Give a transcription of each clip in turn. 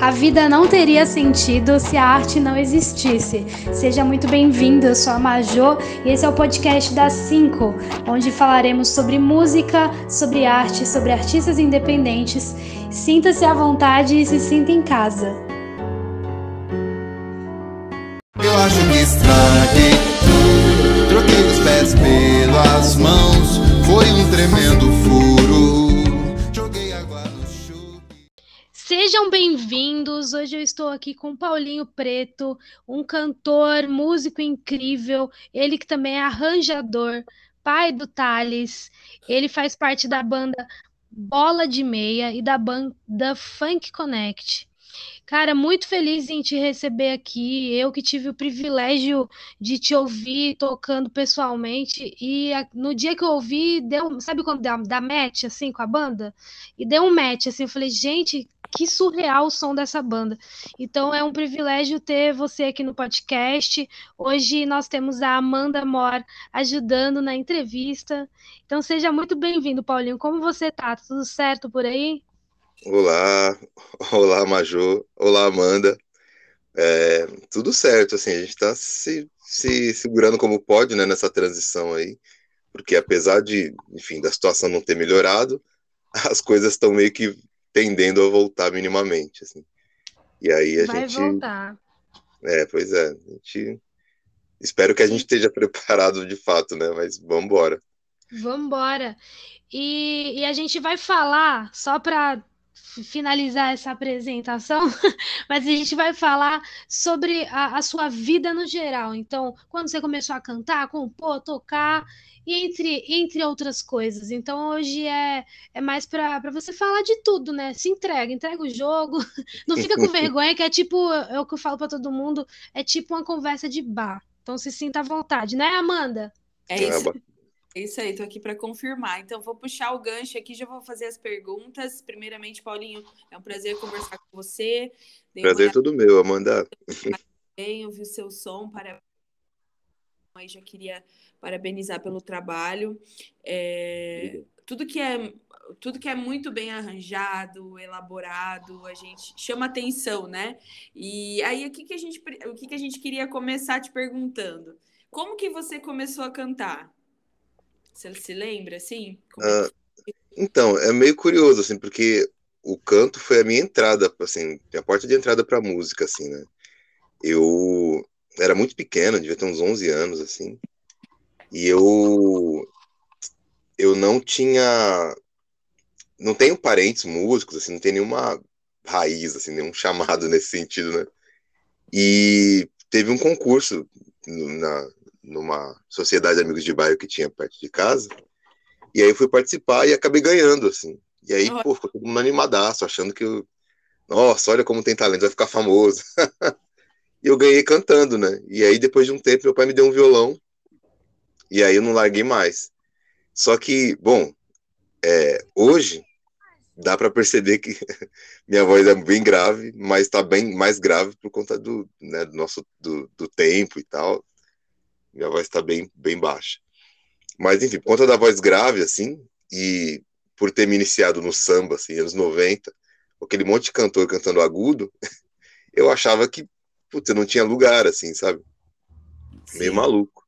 A vida não teria sentido se a arte não existisse. Seja muito bem-vindo, eu sou a Majô e esse é o podcast das 5, onde falaremos sobre música, sobre arte, sobre artistas independentes. Sinta-se à vontade e se sinta em casa. Eu acho que estraguei tudo, troquei os pés pelas mãos, foi um tremendo furo. Sejam bem-vindos. Hoje eu estou aqui com Paulinho Preto, um cantor, músico incrível, ele que também é arranjador, pai do Thales. Ele faz parte da banda Bola de Meia e da banda Funk Connect. Cara, muito feliz em te receber aqui. Eu que tive o privilégio de te ouvir tocando pessoalmente. E no dia que eu ouvi, deu, sabe quando dá, dá match assim com a banda? E deu um match assim. Eu falei, gente, que surreal o som dessa banda. Então é um privilégio ter você aqui no podcast. Hoje nós temos a Amanda Mor ajudando na entrevista. Então seja muito bem-vindo, Paulinho. Como você tá? Tudo certo por aí? Olá, olá Majô, olá Amanda. É, tudo certo, assim, a gente está se, se segurando como pode, né, nessa transição aí, porque apesar de, enfim, da situação não ter melhorado, as coisas estão meio que tendendo a voltar minimamente, assim. E aí a Vai gente, voltar. é, pois é, a gente, espero que a gente esteja preparado de fato, né, mas vamos embora. Vamos embora. E, e a gente vai falar, só para finalizar essa apresentação, mas a gente vai falar sobre a, a sua vida no geral. Então, quando você começou a cantar, compor, tocar, e entre, entre outras coisas. Então, hoje é, é mais para você falar de tudo, né? Se entrega, entrega o jogo, não fica com vergonha, que é tipo, é o que eu falo para todo mundo, é tipo uma conversa de bar. Então, se sinta à vontade, né, Amanda? É isso, é isso aí, tô aqui para confirmar. Então, vou puxar o gancho aqui, já vou fazer as perguntas. Primeiramente, Paulinho, é um prazer conversar com você. Dei Prazer olhada todo meu, Amanda. bem, ouvi o seu som, para aí já queria parabenizar pelo trabalho. É, tudo que é tudo que é muito bem arranjado, elaborado, a gente chama atenção, né? E aí o que, que a gente o que, que a gente queria começar te perguntando? Como que você começou a cantar? Você se lembra assim? É Ah, Então, é meio curioso, assim, porque o canto foi a minha entrada, assim, a porta de entrada pra música, assim, né? Eu era muito pequeno, devia ter uns 11 anos, assim, e eu, eu não tinha, não tenho parentes músicos, assim, não tenho nenhuma raiz, assim, nenhum chamado nesse sentido, né? E teve um concurso na, numa sociedade de amigos de bairro que tinha perto de casa, e aí eu fui participar e acabei ganhando, assim. E aí, pô, ficou todo mundo animadaço, achando que eu. Nossa, olha como tem talento, vai ficar famoso. E eu ganhei cantando, né? E aí, depois de um tempo, meu pai me deu um violão. E aí eu não larguei mais. Só que, bom, é, hoje dá pra perceber que minha voz é bem grave, mas tá bem mais grave por conta do, né, do nosso do, do tempo e tal. Minha voz tá bem, bem baixa. Mas, enfim, por conta da voz grave, assim, e por ter me iniciado no samba, assim, anos 90, com aquele monte de cantor cantando agudo, eu achava que, putz, não tinha lugar, assim, sabe? Meio Sim. maluco.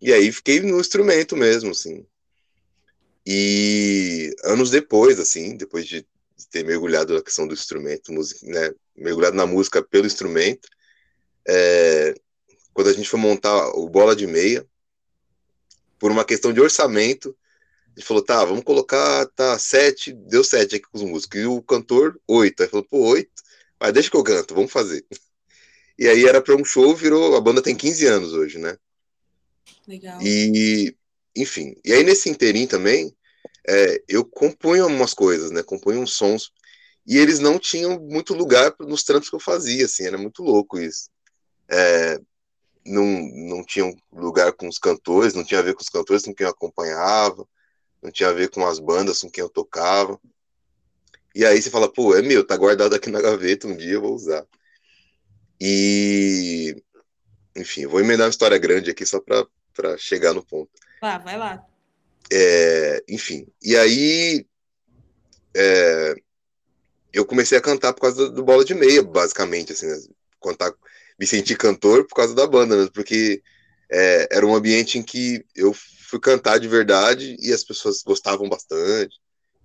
E aí fiquei no instrumento mesmo, assim. E anos depois, assim, depois de de ter mergulhado na questão do instrumento, música, né, mergulhado na música pelo instrumento, é, quando a gente foi montar o Bola de Meia, por uma questão de orçamento, a gente falou, tá, vamos colocar, tá, sete, deu sete aqui com os músicos, e o cantor, oito. Aí falou, pô, oito? Mas deixa que eu canto, vamos fazer. E aí era para um show, virou, a banda tem 15 anos hoje, né? Legal. E, enfim, e aí nesse inteirinho também, é, eu compunha umas coisas, né? Compunha uns sons, e eles não tinham muito lugar nos trampos que eu fazia, assim, era muito louco isso. É, não, não tinham lugar com os cantores, não tinha a ver com os cantores com quem eu acompanhava, não tinha a ver com as bandas com quem eu tocava. E aí você fala, pô, é meu, tá guardado aqui na gaveta, um dia eu vou usar. E, enfim, vou emendar uma história grande aqui só pra, pra chegar no ponto. Lá, vai lá. É, enfim, e aí é, eu comecei a cantar por causa do, do bola de meia, basicamente, assim, né? Contar, me senti cantor por causa da banda, né? porque é, era um ambiente em que eu fui cantar de verdade e as pessoas gostavam bastante,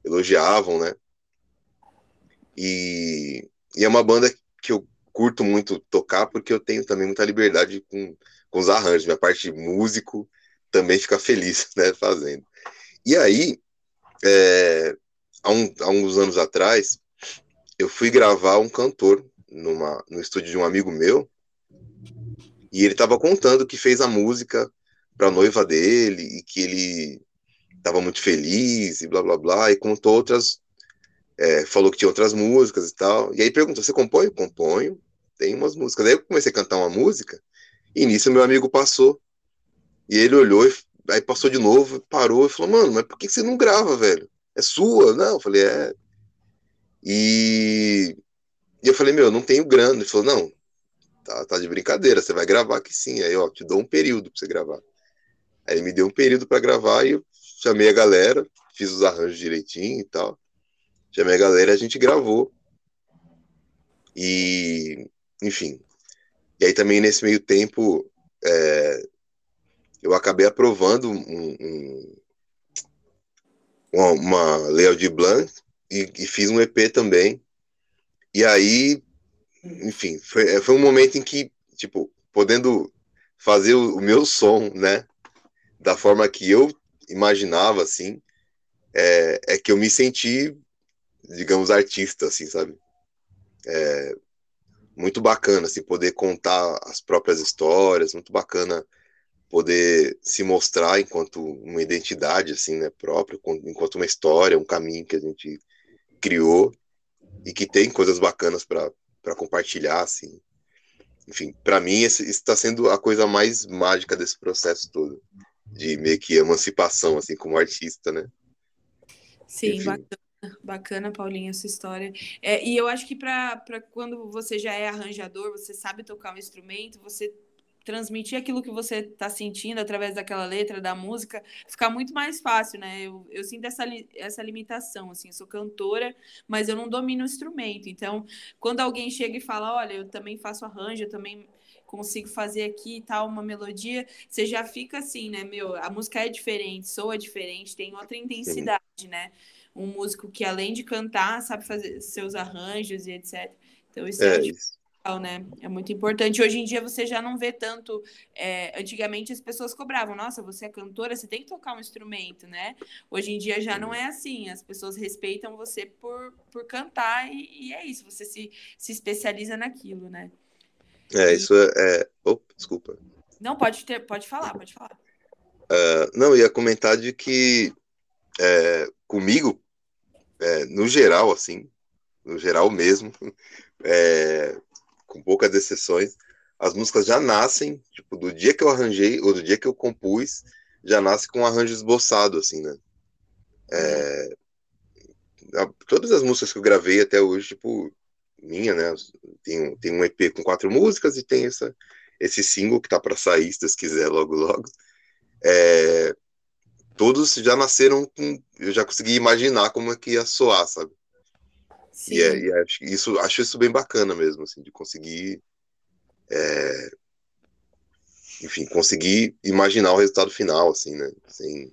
elogiavam, né? E, e é uma banda que eu curto muito tocar porque eu tenho também muita liberdade com, com os arranjos. Minha parte de músico também fica feliz, né, fazendo. E aí, é, há, um, há uns anos atrás, eu fui gravar um cantor numa, no estúdio de um amigo meu e ele estava contando que fez a música para a noiva dele e que ele estava muito feliz e blá blá blá e contou outras é, falou que tinha outras músicas e tal. E aí perguntou você compõe? Componho. Tem umas músicas. Aí eu comecei a cantar uma música e nisso meu amigo passou. E ele olhou e aí passou de novo parou e falou mano mas por que você não grava velho? É sua? Não. Eu falei é. E, e eu falei meu eu não tenho grana. Ele falou não tá, tá de brincadeira você vai gravar que sim aí ó te dou um período para você gravar Aí ele me deu um período para gravar e eu chamei a galera, fiz os arranjos direitinho e tal. Chamei a galera e a gente gravou. E, enfim. E aí também nesse meio tempo é, eu acabei aprovando um, um, uma, uma Leo de Blanc e, e, fiz um EP também. E aí, enfim, foi, foi um momento em que, tipo, podendo fazer o, o meu som, né? da forma que eu imaginava, assim, é, é que eu me senti, digamos, artista, assim, sabe? É, muito bacana, assim, poder contar as próprias histórias, muito bacana poder se mostrar enquanto uma identidade, assim, né, própria, enquanto uma história, um caminho que a gente criou e que tem coisas bacanas para compartilhar, assim. Enfim, para mim, isso está sendo a coisa mais mágica desse processo todo de meio que emancipação, assim, como artista, né? Sim, Enfim. bacana. Bacana, Paulinho, essa história. É, e eu acho que para quando você já é arranjador, você sabe tocar um instrumento, você transmitir aquilo que você está sentindo através daquela letra, da música, fica muito mais fácil, né? Eu, eu sinto essa, essa limitação, assim, eu sou cantora, mas eu não domino o instrumento. Então, quando alguém chega e fala, olha, eu também faço arranjo, eu também consigo fazer aqui e tal, uma melodia, você já fica assim, né, meu, a música é diferente, soa diferente, tem outra intensidade, Sim. né? Um músico que além de cantar, sabe fazer seus arranjos e etc. Então isso é, é isso. Né? É muito importante. Hoje em dia você já não vê tanto. É, antigamente as pessoas cobravam, nossa, você é cantora, você tem que tocar um instrumento, né? Hoje em dia já não é assim. As pessoas respeitam você por, por cantar e, e é isso. Você se, se especializa naquilo, né? É, isso é. é... Oh, desculpa. Não, pode ter, pode falar, pode falar. Uh, não, ia comentar de que é, comigo, é, no geral, assim, no geral mesmo, é, com poucas exceções, as músicas já nascem, tipo, do dia que eu arranjei, ou do dia que eu compus, já nasce com um arranjo esboçado, assim, né? É, todas as músicas que eu gravei até hoje, tipo, minha, né? Tem, tem um EP com quatro músicas e tem essa, esse single que tá para sair, se Deus quiser, logo, logo. É, todos já nasceram com. Eu já consegui imaginar como é que ia soar, sabe? Sim. E, é, e é, isso, acho isso bem bacana mesmo, assim, de conseguir. É, enfim, conseguir imaginar o resultado final, assim, né? Sem...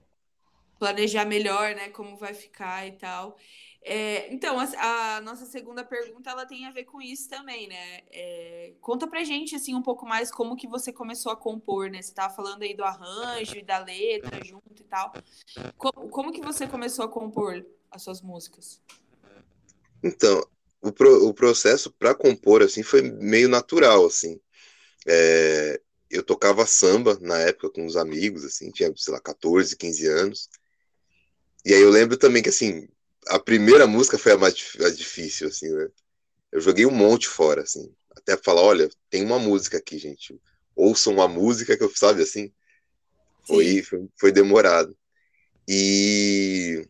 Planejar melhor, né? Como vai ficar e tal. É, então, a, a, nossa segunda pergunta ela tem a ver com isso também, né? É, conta pra gente assim um pouco mais como que você começou a compor, né? Você tava falando aí do arranjo e da letra junto e tal. Como, como que você começou a compor as suas músicas? Então, o, pro, o processo para compor assim foi meio natural, assim. É, eu tocava samba na época com os amigos, assim, tinha, sei lá, 14, 15 anos. E aí eu lembro também que, assim, a primeira música foi a mais a difícil, assim, né? Eu joguei um monte fora, assim. Até falar, olha, tem uma música aqui, gente. Ouçam uma música que eu, sabe, assim. Foi, foi, foi demorado. E...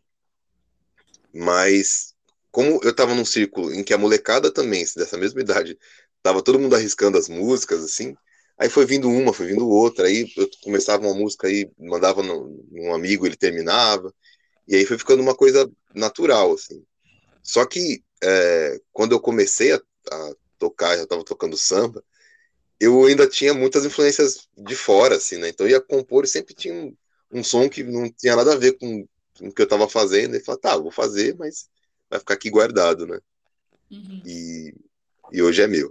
Mas, como eu tava num círculo em que a molecada também, dessa mesma idade, tava todo mundo arriscando as músicas, assim, aí foi vindo uma, foi vindo outra, aí eu começava uma música aí, mandava no, num amigo, ele terminava, e aí foi ficando uma coisa natural, assim. Só que é, quando eu comecei a, a tocar, já estava tocando samba, eu ainda tinha muitas influências de fora, assim, né? Então eu ia compor e sempre tinha um, um som que não tinha nada a ver com, com o que eu estava fazendo. E falei, tá, vou fazer, mas vai ficar aqui guardado, né? Uhum. E, e hoje é meu.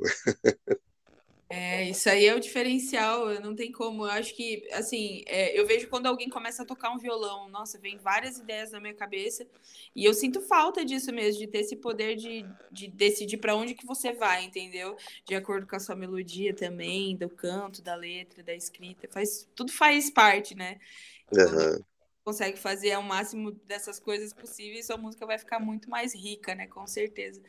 É, isso aí é o diferencial, não tem como. Eu acho que, assim, é, eu vejo quando alguém começa a tocar um violão, nossa, vem várias ideias na minha cabeça, e eu sinto falta disso mesmo, de ter esse poder de, de decidir para onde que você vai, entendeu? De acordo com a sua melodia também, do canto, da letra, da escrita, faz, tudo faz parte, né? Uhum. Consegue fazer ao máximo dessas coisas possíveis, sua música vai ficar muito mais rica, né? Com certeza.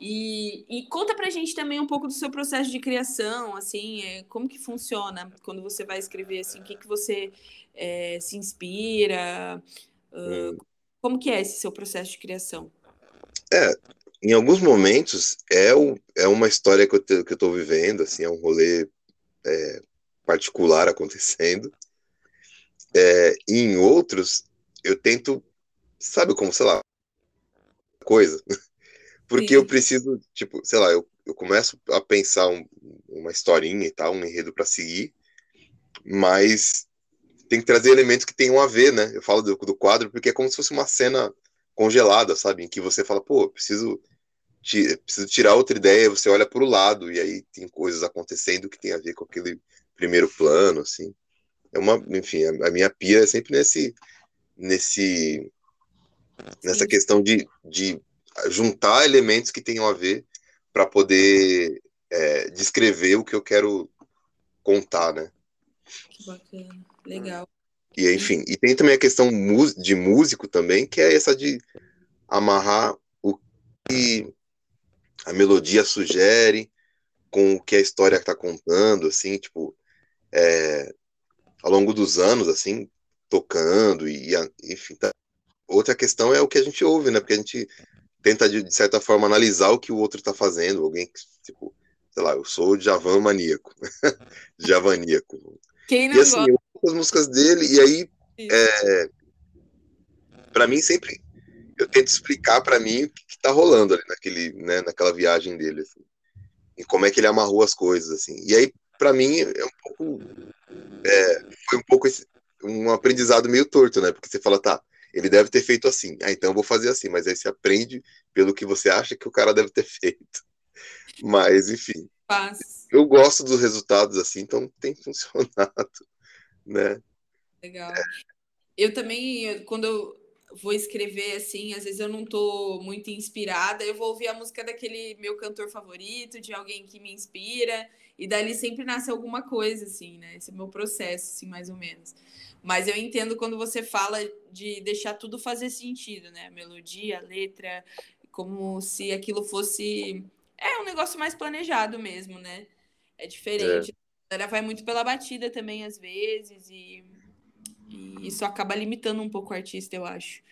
E, e, conta pra gente também um pouco do seu processo de criação, assim, é, como que funciona quando você vai escrever, assim, o que, que você é, se inspira, uh, como que é esse seu processo de criação? É, em alguns momentos é, o, é uma história que eu, te, que eu tô vivendo, assim, é um rolê é, particular acontecendo, é, e em outros eu tento, sabe como, sei lá, coisa porque Sim. eu preciso, tipo, sei lá, eu, eu começo a pensar um, uma historinha e tal, um enredo para seguir, mas tem que trazer elementos que tenham a ver, né? Eu falo do, do quadro porque é como se fosse uma cena congelada, sabe? Em que você fala, pô, preciso, preciso tirar outra ideia, você olha para o lado e aí tem coisas acontecendo que tem a ver com aquele primeiro plano, assim. É uma, enfim, a, a minha pia é sempre nesse, nesse, nessa questão de, de juntar elementos que tenham a ver para poder é, descrever o que eu quero contar, né? Que bacana, legal. E enfim, e tem também a questão de músico também, que é essa de amarrar o que a melodia sugere com o que a história está contando, assim, tipo, é, ao longo dos anos, assim, tocando e, enfim, tá. outra questão é o que a gente ouve, né? Porque a gente tenta, de, de, certa forma, analisar o que o outro está fazendo. Alguém que, tipo, sei lá, eu sou Javan maníaco. Javaníaco. Quem não e assim, eu ouço as músicas dele, e aí, é, para mim, sempre eu tento explicar para mim o que, que tá rolando ali naquele, né, naquela viagem dele, assim, e como é que ele amarrou as coisas, assim. E aí, para mim, é um pouco, é, foi um pouco esse, um aprendizado meio torto, né? Porque você fala, tá, ele deve ter feito assim. Ah, então eu vou fazer assim. Mas aí você aprende pelo que você acha que o cara deve ter feito. Mas, enfim. Eu gosto dos resultados assim, então tem funcionado, né? Legal. Eu também, quando eu vou escrever assim, às vezes eu não tô muito inspirada, eu vou ouvir a música daquele meu cantor favorito, de alguém que me inspira, e dali sempre nasce alguma coisa, assim, né? Esse é o meu processo, assim, mais ou menos. Mas eu entendo quando você fala de deixar tudo fazer sentido, né? Melodia, letra, como se aquilo fosse. É um negócio mais planejado mesmo, né? É diferente. É. Ela vai muito pela batida também, às vezes, e, e isso acaba limitando um pouco o artista, eu acho.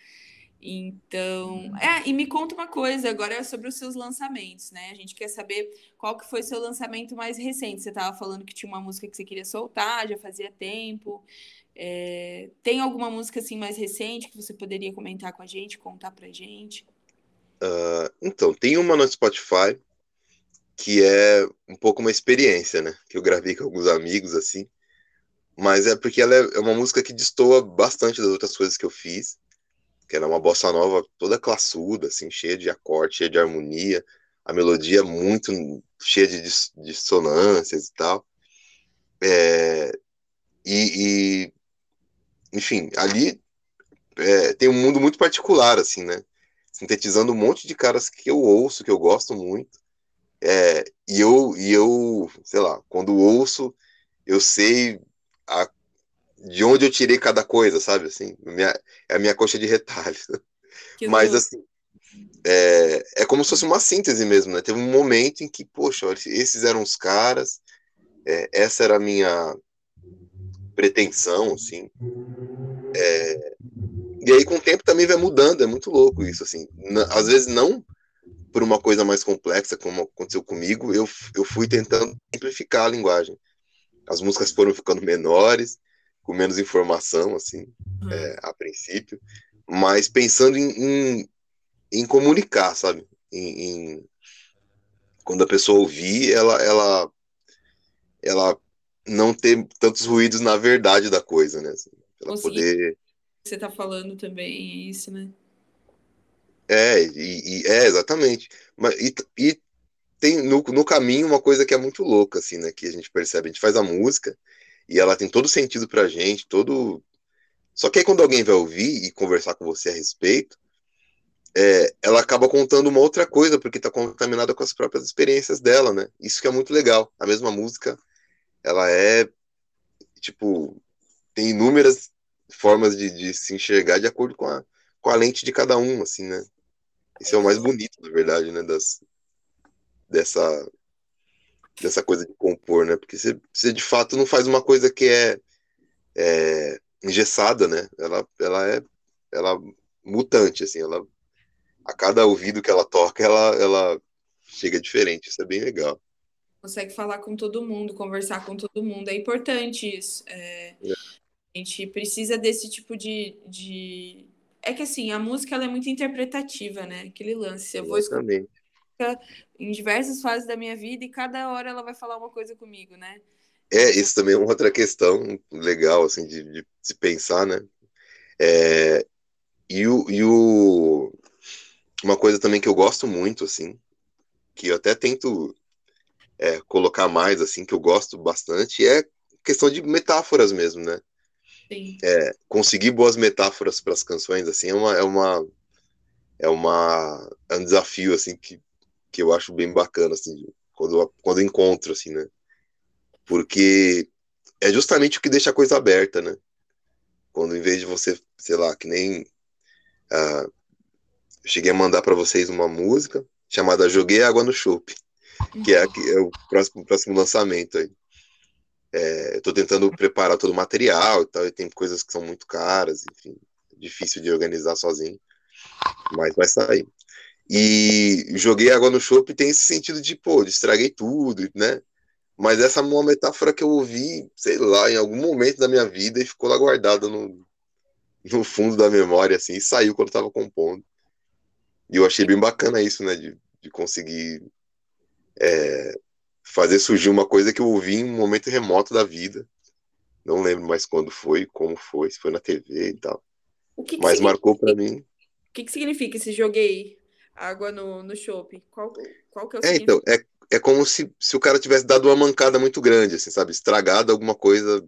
Então, é, e me conta uma coisa agora sobre os seus lançamentos, né? A gente quer saber qual que foi seu lançamento mais recente. Você estava falando que tinha uma música que você queria soltar, já fazia tempo. É, tem alguma música assim mais recente que você poderia comentar com a gente, contar pra gente? Uh, então, tem uma no Spotify que é um pouco uma experiência, né? Que eu gravei com alguns amigos, assim. Mas é porque ela é, é uma música que destoa bastante das outras coisas que eu fiz. Que era uma bossa nova toda classuda, assim, cheia de acorde, cheia de harmonia. A melodia muito cheia de dissonâncias e tal. É, e, e enfim, ali é, tem um mundo muito particular, assim, né? Sintetizando um monte de caras que eu ouço, que eu gosto muito. É, e eu, e eu, sei lá, quando ouço, eu sei a, de onde eu tirei cada coisa, sabe? Assim, minha, é a minha coxa de retalhos. Mas, assim, é, é como se fosse uma síntese mesmo, né? Teve um momento em que, poxa, esses eram os caras, é, essa era a minha pretensão, assim. É, e aí, com o tempo, também vai mudando, é muito louco isso, assim. às vezes, não por uma coisa mais complexa, como aconteceu comigo, eu, eu fui tentando simplificar a linguagem. As músicas foram ficando menores, com menos informação, assim, uhum. é, a princípio, mas pensando em, em, em, comunicar, sabe? em, em quando a pessoa ouvir, ela, ela, ela não ter tantos ruídos na verdade da coisa, né? Assim, ela Conseguir- poder. Você tá falando também isso, né? É, e, e- é, exatamente. Mas, e, e tem no, no caminho uma coisa que é muito louca, assim, né? Que a gente percebe, a gente faz a música e ela tem todo sentido pra gente, todo. Só que aí quando alguém vai ouvir e conversar com você a respeito, é, ela acaba contando uma outra coisa, porque tá contaminada com as próprias experiências dela, né? Isso que é muito legal. A mesma música, ela é, tipo, tem inúmeras formas de, de se enxergar de acordo com a, com a lente de cada um, assim, né? Esse é o mais bonito, na verdade, né? Das, dessa, dessa coisa de compor, né? Porque você, você de fato não faz uma coisa que é, é engessada, né? Ela, ela é ela mutante, assim, ela a cada ouvido que ela toca, ela, ela chega diferente. Isso é bem legal. Consegue falar com todo mundo, conversar com todo mundo. É importante isso. É, A gente precisa desse tipo de, de. É que assim, a música ela é muito interpretativa, né? Aquele lance. Eu vou escutar Exatamente. Em diversas fases da minha vida e cada hora ela vai falar uma coisa comigo, né? É, isso também é uma outra questão legal, assim, de, de se pensar, né? É, e, o, e o, uma coisa também que eu gosto muito, assim, que eu até tento é, colocar mais, assim, que eu gosto bastante, é questão de metáforas mesmo, né? Sim. É, conseguir boas metáforas para as canções, assim, é uma, é uma, é uma, é um desafio, assim, que, que eu acho bem bacana, assim, quando, quando encontro, assim, né? Porque é justamente o que deixa a coisa aberta, né? Quando em vez de você, sei lá, que nem ah, eu cheguei a mandar para vocês uma música chamada Joguei Água no Chope, que é, é o próximo, próximo lançamento aí. É, eu tô tentando preparar todo o material e tal, e tem coisas que são muito caras, enfim, difícil de organizar sozinho, mas vai sair. E joguei água no chope tem esse sentido de, pô, estraguei tudo, né? Mas essa é uma metáfora que eu ouvi, sei lá, em algum momento da minha vida e ficou lá guardada no, no fundo da memória, assim, e saiu quando eu tava compondo. E eu achei bem bacana isso, né, de, de conseguir é, fazer surgir uma coisa que eu ouvi em um momento remoto da vida. Não lembro mais quando foi, como foi, se foi na TV e tal. O que, que Mas significa- marcou pra mim. O que, que significa esse joguei água no, no chopp? Qual, qual que é o É, então, é, é como se, se o cara tivesse dado uma mancada muito grande, assim, sabe? Estragado alguma coisa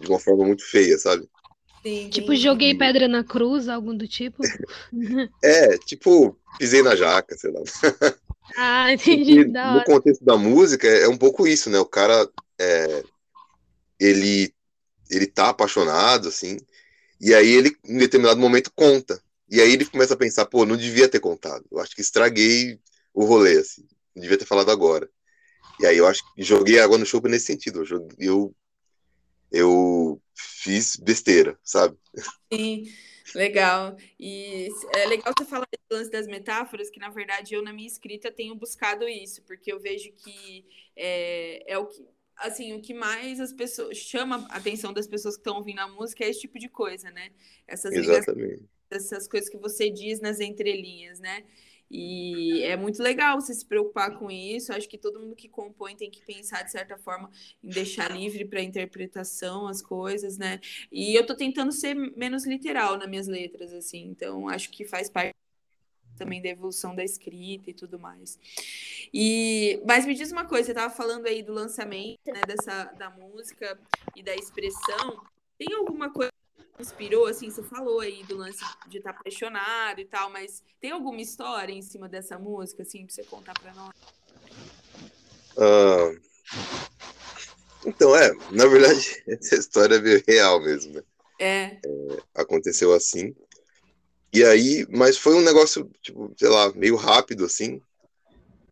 de uma forma muito feia, sabe? Sim, Tipo, joguei pedra na cruz, algum do tipo. É, tipo, pisei na jaca, sei lá. Ah, entendi. Da no contexto da música, é um pouco isso, né? O cara, é, ele, ele tá apaixonado, assim, e aí ele, em determinado momento, conta. E aí ele começa a pensar, pô, não devia ter contado. Eu acho que estraguei o rolê, assim. Não devia ter falado agora. E aí eu acho que joguei água no chope nesse sentido. Eu, eu, eu fiz besteira, sabe? Sim, legal. E é legal você falar desse lance das metáforas, que na verdade eu na minha escrita tenho buscado isso, porque eu vejo que é, é o que assim, o que mais as pessoas chama a atenção das pessoas que estão ouvindo a música é esse tipo de coisa, né? Essas ligações, Exatamente. Essas coisas que você diz nas entrelinhas, né? E é muito legal você se preocupar com isso. Acho que todo mundo que compõe tem que pensar, de certa forma, em deixar livre para interpretação as coisas, né? E eu tô tentando ser menos literal nas minhas letras, assim. Então, acho que faz parte também da evolução da escrita e tudo mais. E, mas me diz uma coisa, você estava falando aí do lançamento, né, dessa da música e da expressão. Tem alguma coisa inspirou, assim, você falou aí do lance de estar apaixonado e tal, mas tem alguma história em cima dessa música, assim, pra você contar para nós? Ah, então, é, na verdade, essa história é meio real mesmo, né? É, aconteceu assim. E aí, mas foi um negócio, tipo, sei lá, meio rápido, assim,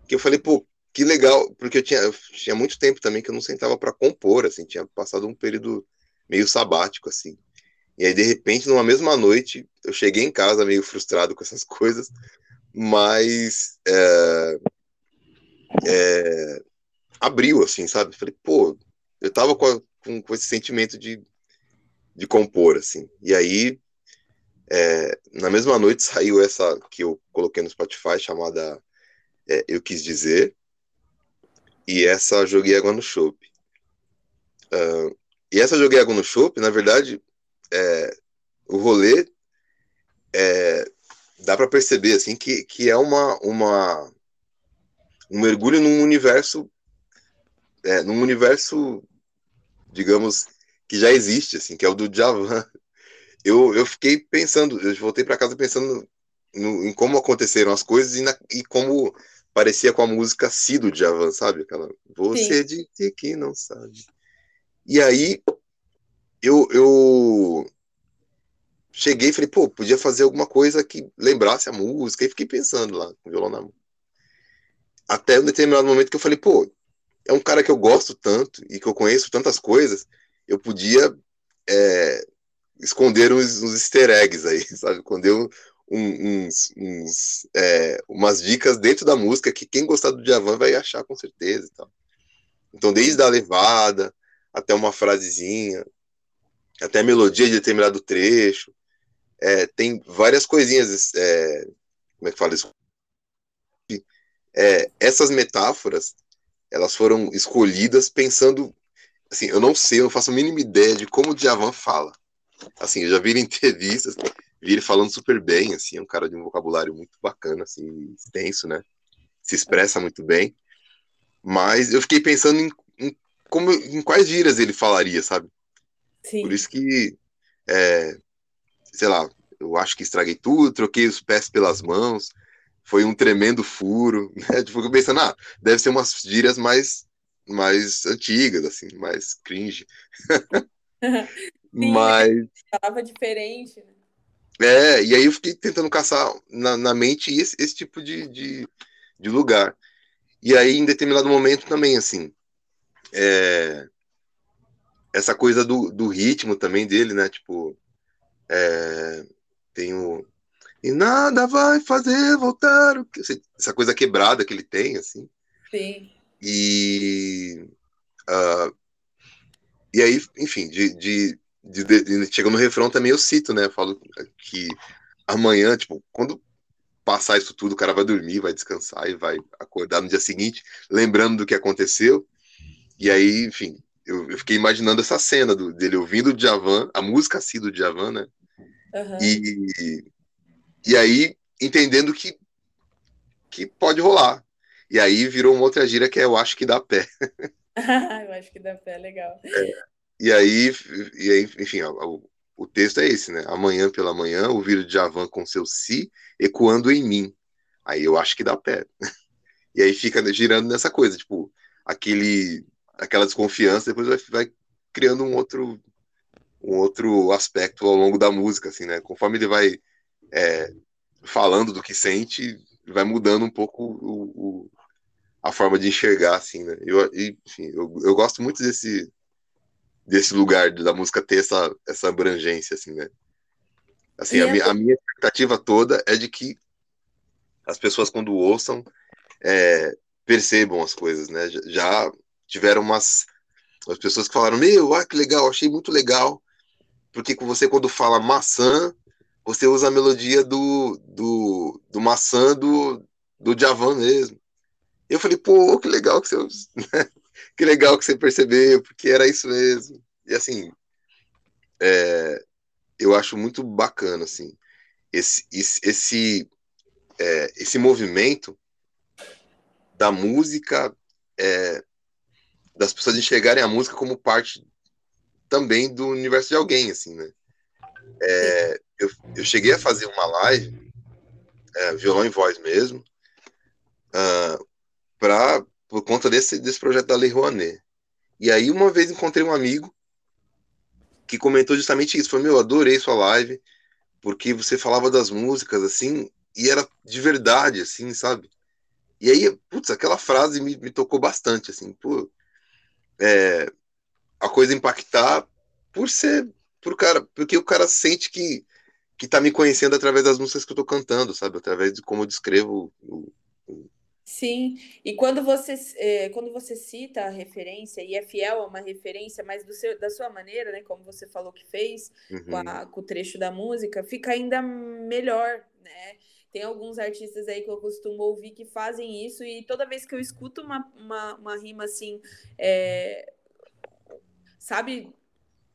que eu falei, pô, que legal, porque eu tinha, eu tinha muito tempo também que eu não sentava para compor, assim, tinha passado um período meio sabático, assim. E aí, de repente, numa mesma noite, eu cheguei em casa meio frustrado com essas coisas, mas é, é, abriu, assim, sabe? Falei, pô, eu tava com, a- com, com esse sentimento de, de compor, assim. E aí, É, na mesma noite saiu essa que eu coloquei no Spotify, chamada é, Eu Quis Dizer, e essa Joguei Água no Chopp. Uh, e essa Joguei Água no Chopp, na verdade, é, o rolê é, dá para perceber assim que, que é uma, uma um mergulho num universo é, num universo digamos que já existe assim que é o do Javan eu, eu fiquei pensando eu voltei para casa pensando no, em como aconteceram as coisas e, na, e como parecia com a música Si do Javan sabe? Aquela você disse que não sabe. E aí eu, eu cheguei e falei, pô, podia fazer alguma coisa que lembrasse a música, e fiquei pensando lá, com o violão na mão. Até um determinado momento que eu falei, pô, é um cara que eu gosto tanto e que eu conheço tantas coisas, eu podia é, esconder uns, uns, easter eggs aí, sabe? Esconder um, uns, uns é, umas dicas dentro da música que quem gostar do Djavan vai achar com certeza. Então, então desde a levada até uma frasezinha, até a melodia de determinado trecho, é, tem várias coisinhas, é, como é que fala isso? É, essas metáforas, elas foram escolhidas pensando, assim, eu não sei, eu não faço a mínima ideia de como o Djavan fala. Assim, eu já vi ele em entrevistas, vi ele falando super bem, assim, é um cara de um vocabulário muito bacana, assim, extenso, né? Se expressa muito bem. Mas eu fiquei pensando em, em como, em quais gírias ele falaria, sabe? Sim. Por isso que é, sei lá, eu acho que estraguei tudo, troquei os pés pelas mãos, foi um tremendo furo, né? Tipo, eu pensando, ah, deve ser umas gírias mais, mais antigas, assim, mais cringe. Sim, Mas. Falava diferente, né? É, e aí eu fiquei tentando caçar na, na mente esse, esse tipo de, de, de, lugar. E aí, em determinado momento, também, assim, é, essa coisa do, do ritmo também dele, né? Tipo, é, tem o. E nada vai fazer voltar o. Essa coisa quebrada que ele tem, assim. Sim. E. Uh, e aí, enfim, de, de, de, de, chegando no refrão também eu cito, né? Eu falo que amanhã, tipo, quando passar isso tudo, o cara vai dormir, vai descansar e vai acordar no dia seguinte, lembrando do que aconteceu. E aí, enfim, eu, eu fiquei imaginando essa cena do, dele ouvindo o Djavan, a música assim do Djavan, né? Uhum. E, e aí, entendendo que, que pode rolar. E aí virou uma outra gira que é Eu Acho Que Dá Pé. eu acho que dá pé, legal. É, e, aí, e aí, enfim, o, o texto é esse, né? Amanhã pela manhã, ouvir o Djavan com seu si ecoando em mim. Aí eu acho que dá pé. E aí fica girando nessa coisa, tipo, aquele, aquela desconfiança, depois vai, vai criando um outro um outro aspecto ao longo da música, assim, né? Conforme ele vai é, falando do que sente, vai mudando um pouco o, o, a forma de enxergar, assim, né? Eu, enfim, eu, eu gosto muito desse desse lugar da música ter essa, essa abrangência, assim, né? Assim, a, a, minha expectativa toda é de que as pessoas, quando ouçam, é, percebam as coisas, né? Já tiveram umas as pessoas que falaram, meu, ah, que legal, achei muito legal, porque você, quando fala maçã, você usa a melodia do, do, do maçã do, do Javan mesmo. Eu falei, pô, que legal que você que legal que você percebeu, porque era isso mesmo. E assim, é, eu acho muito bacana, assim, esse, esse, é, esse movimento da música, é, das pessoas enxergarem a música como parte também do universo de alguém, assim, né? É, eu, eu cheguei a fazer uma live, é, violão e voz mesmo, uh, pra, por conta desse, desse projeto da Lei Rouanet. E aí, uma vez encontrei um amigo que comentou justamente isso. Falou, meu, adorei sua live, porque você falava das músicas, assim, e era de verdade, assim, sabe? E aí, putz, aquela frase me, me tocou bastante, assim, pô, é, a coisa impactar por ser por cara, porque o cara sente que que tá me conhecendo através das músicas que eu tô cantando, sabe? Através de como eu descrevo o, o, Sim, e quando você, é, quando você cita a referência e é fiel a uma referência, mas do seu, da sua maneira, né, como você falou que fez Uhum. com, a- com o trecho da música, fica ainda melhor, né? Tem alguns artistas aí que eu costumo ouvir que fazem isso, e toda vez que eu escuto uma, uma, uma rima assim, é, sabe,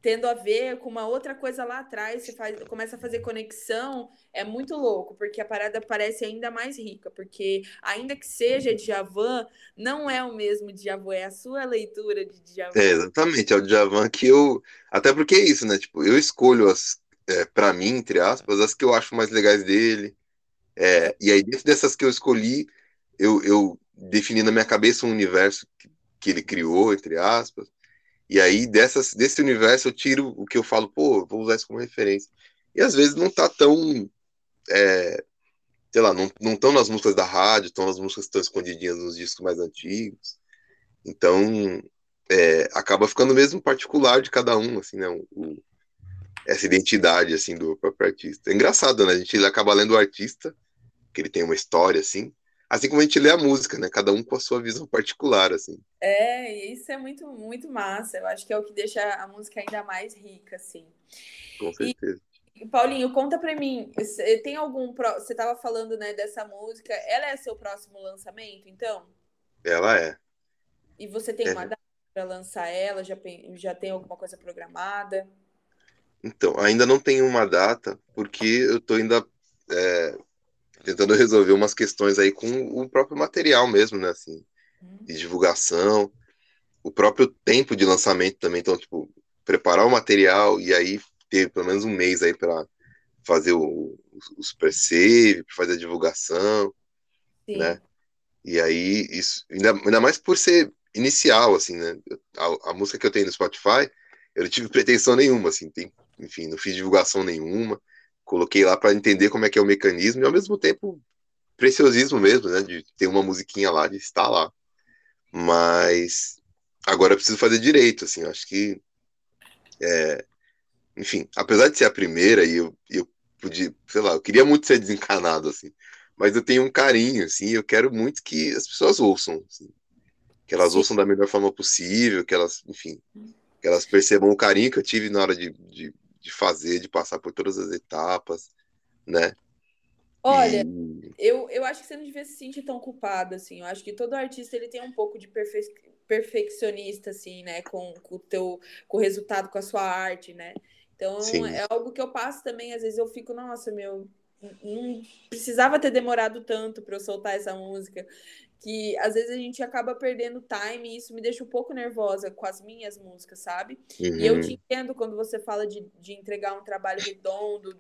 tendo a ver com uma outra coisa lá atrás, você faz, começa a fazer conexão, é muito louco, porque a parada parece ainda mais rica, porque ainda que seja Djavan, não é o mesmo Djavan, é a sua leitura de Djavan. É, exatamente, é o Djavan que eu. Até porque é isso, né? Tipo, eu escolho as, é, para mim, entre aspas, as que eu acho mais legais dele. É, e aí, dentro dessas que eu escolhi, eu, eu defini na minha cabeça um universo que, que ele criou, entre aspas. E aí, dessas, desse universo, eu tiro o que eu falo, pô, vou usar isso como referência. E às vezes não tá tão. é, sei lá, não, não nas músicas da rádio, estão nas músicas que estão escondidinhas nos discos mais antigos. Então, é, acaba ficando mesmo particular de cada um, assim, né? O- essa identidade, assim, do próprio artista. É engraçado, né? A gente acaba lendo o artista, que ele tem uma história, assim, assim como a gente lê a música, né? Cada um com a sua visão particular, assim. É, e isso é muito, muito massa. Eu acho que é o que deixa a música ainda mais rica, assim. Com certeza. E, Paulinho, conta pra mim, você tem algum. pro- Você tava falando, né, dessa música, ela é seu próximo lançamento, então? Ela é. E você tem É. uma data pra lançar ela? Já, já tem alguma coisa programada? Então, ainda não tenho uma data, porque eu tô ainda é, tentando resolver umas questões aí com o próprio material mesmo, né? Assim, Hum. de divulgação, o próprio tempo de lançamento também. Então, tipo, preparar o material e aí ter pelo menos um mês aí para fazer o, o super save, pra fazer a divulgação, Sim. né? E aí, isso, ainda, ainda mais por ser inicial, assim, né? A, a música que eu tenho no Spotify, eu não tive pretensão nenhuma, assim, tem, enfim, não fiz divulgação nenhuma, coloquei lá para entender como é que é o mecanismo e ao mesmo tempo preciosismo mesmo, né? De ter uma musiquinha lá, de estar lá. Mas agora eu preciso fazer direito, assim, eu acho que, é, enfim, apesar de ser a primeira e eu, eu podia, sei lá, eu queria muito ser desencanado, assim, mas eu tenho um carinho, assim, eu quero muito que as pessoas ouçam, assim, que elas Sim. ouçam da melhor forma possível, que elas, enfim, que elas percebam o carinho que eu tive na hora de, de, de fazer, de passar por todas as etapas, né? Olha, E- eu, eu acho que você não devia se sentir tão culpada, assim. Eu acho que todo artista ele tem um pouco de perfe- perfeccionista, assim, né? Com, com o teu, com o resultado, com a sua arte, né? Então, Sim. é algo que eu passo também. Às vezes eu fico, nossa, meu, não precisava ter demorado tanto para eu soltar essa música. Que às vezes a gente acaba perdendo time e isso me deixa um pouco nervosa com as minhas músicas, sabe? E eu Uhum. te entendo quando você fala de, de entregar um trabalho redondo,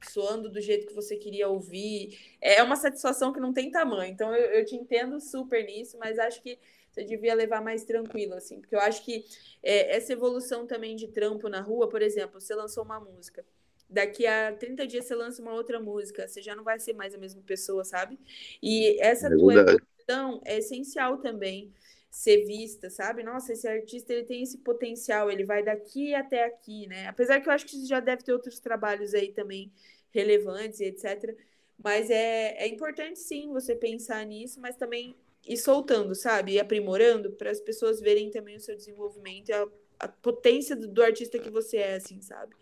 soando do jeito que você queria ouvir. É uma satisfação que não tem tamanho. Então eu, eu te entendo super nisso, mas acho que você devia levar mais tranquilo, assim, porque eu acho que é, essa evolução também de trampo na rua, por exemplo, você lançou uma música. Daqui a 30 dias você lança uma outra música, você já não vai ser mais a mesma pessoa, sabe? E essa É tua evolução é essencial também ser vista, sabe? Nossa, esse artista ele tem esse potencial, ele vai daqui até aqui, né? Apesar que eu acho que já deve ter outros trabalhos aí também relevantes etc. Mas é, é importante sim você pensar nisso, mas também ir soltando, sabe? E aprimorando para as pessoas verem também o seu desenvolvimento e a, a potência do, do artista que você é, assim, sabe?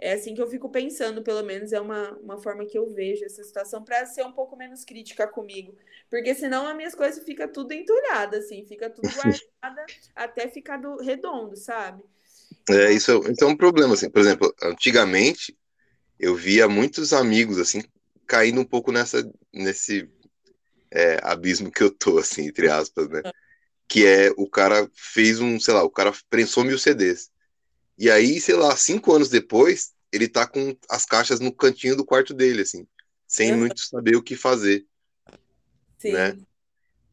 É assim que eu fico pensando, pelo menos é uma, uma forma que eu vejo essa situação para ser um pouco menos crítica comigo. Porque senão as minhas coisas ficam tudo entulhada, assim, fica tudo guardada até ficar do, redondo, sabe? É, isso, é- isso é um problema, assim. Por exemplo, antigamente eu via muitos amigos, assim, caindo um pouco nessa, nesse é, abismo que eu tô, assim, entre aspas, né? Que é o cara fez um, sei lá, o cara prensou mil CDs. E aí, sei lá, cinco anos depois, ele tá com as caixas no cantinho do quarto dele, assim, sem Uhum. muito saber o que fazer. Sim. Né?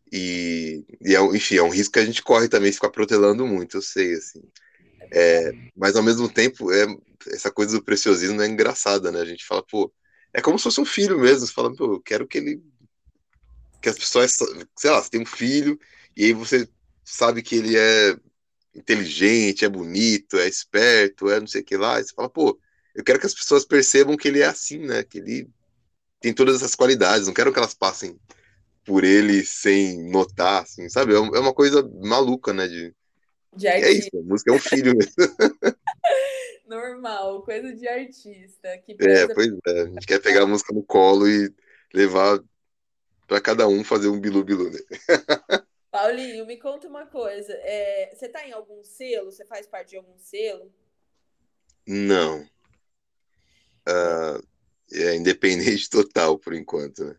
E, e é, enfim, é um risco que a gente corre também, ficar protelando muito, eu sei, assim. É, mas ao mesmo tempo, é, essa coisa do preciosismo é engraçada, né? A gente fala, pô, é como se fosse um filho mesmo. Você fala, pô, eu quero que ele. Que as pessoas, sei lá, você tem um filho, e aí você sabe que ele é inteligente, é bonito, é esperto, é não sei o que lá. E você fala, pô, eu quero que as pessoas percebam que ele é assim, né? Que ele tem todas essas qualidades, não quero que elas passem por ele sem notar, assim, sabe? É uma coisa maluca, né? De, De é isso, a música é um filho mesmo. Normal, coisa de artista. Que É, pois é. A gente quer pegar a música no colo e levar pra cada um fazer um bilu-bilu, né? Paulinho, me conta uma coisa. é, você tá em algum selo? Você faz parte de algum selo? Não. Ah, é independente total, por enquanto, né?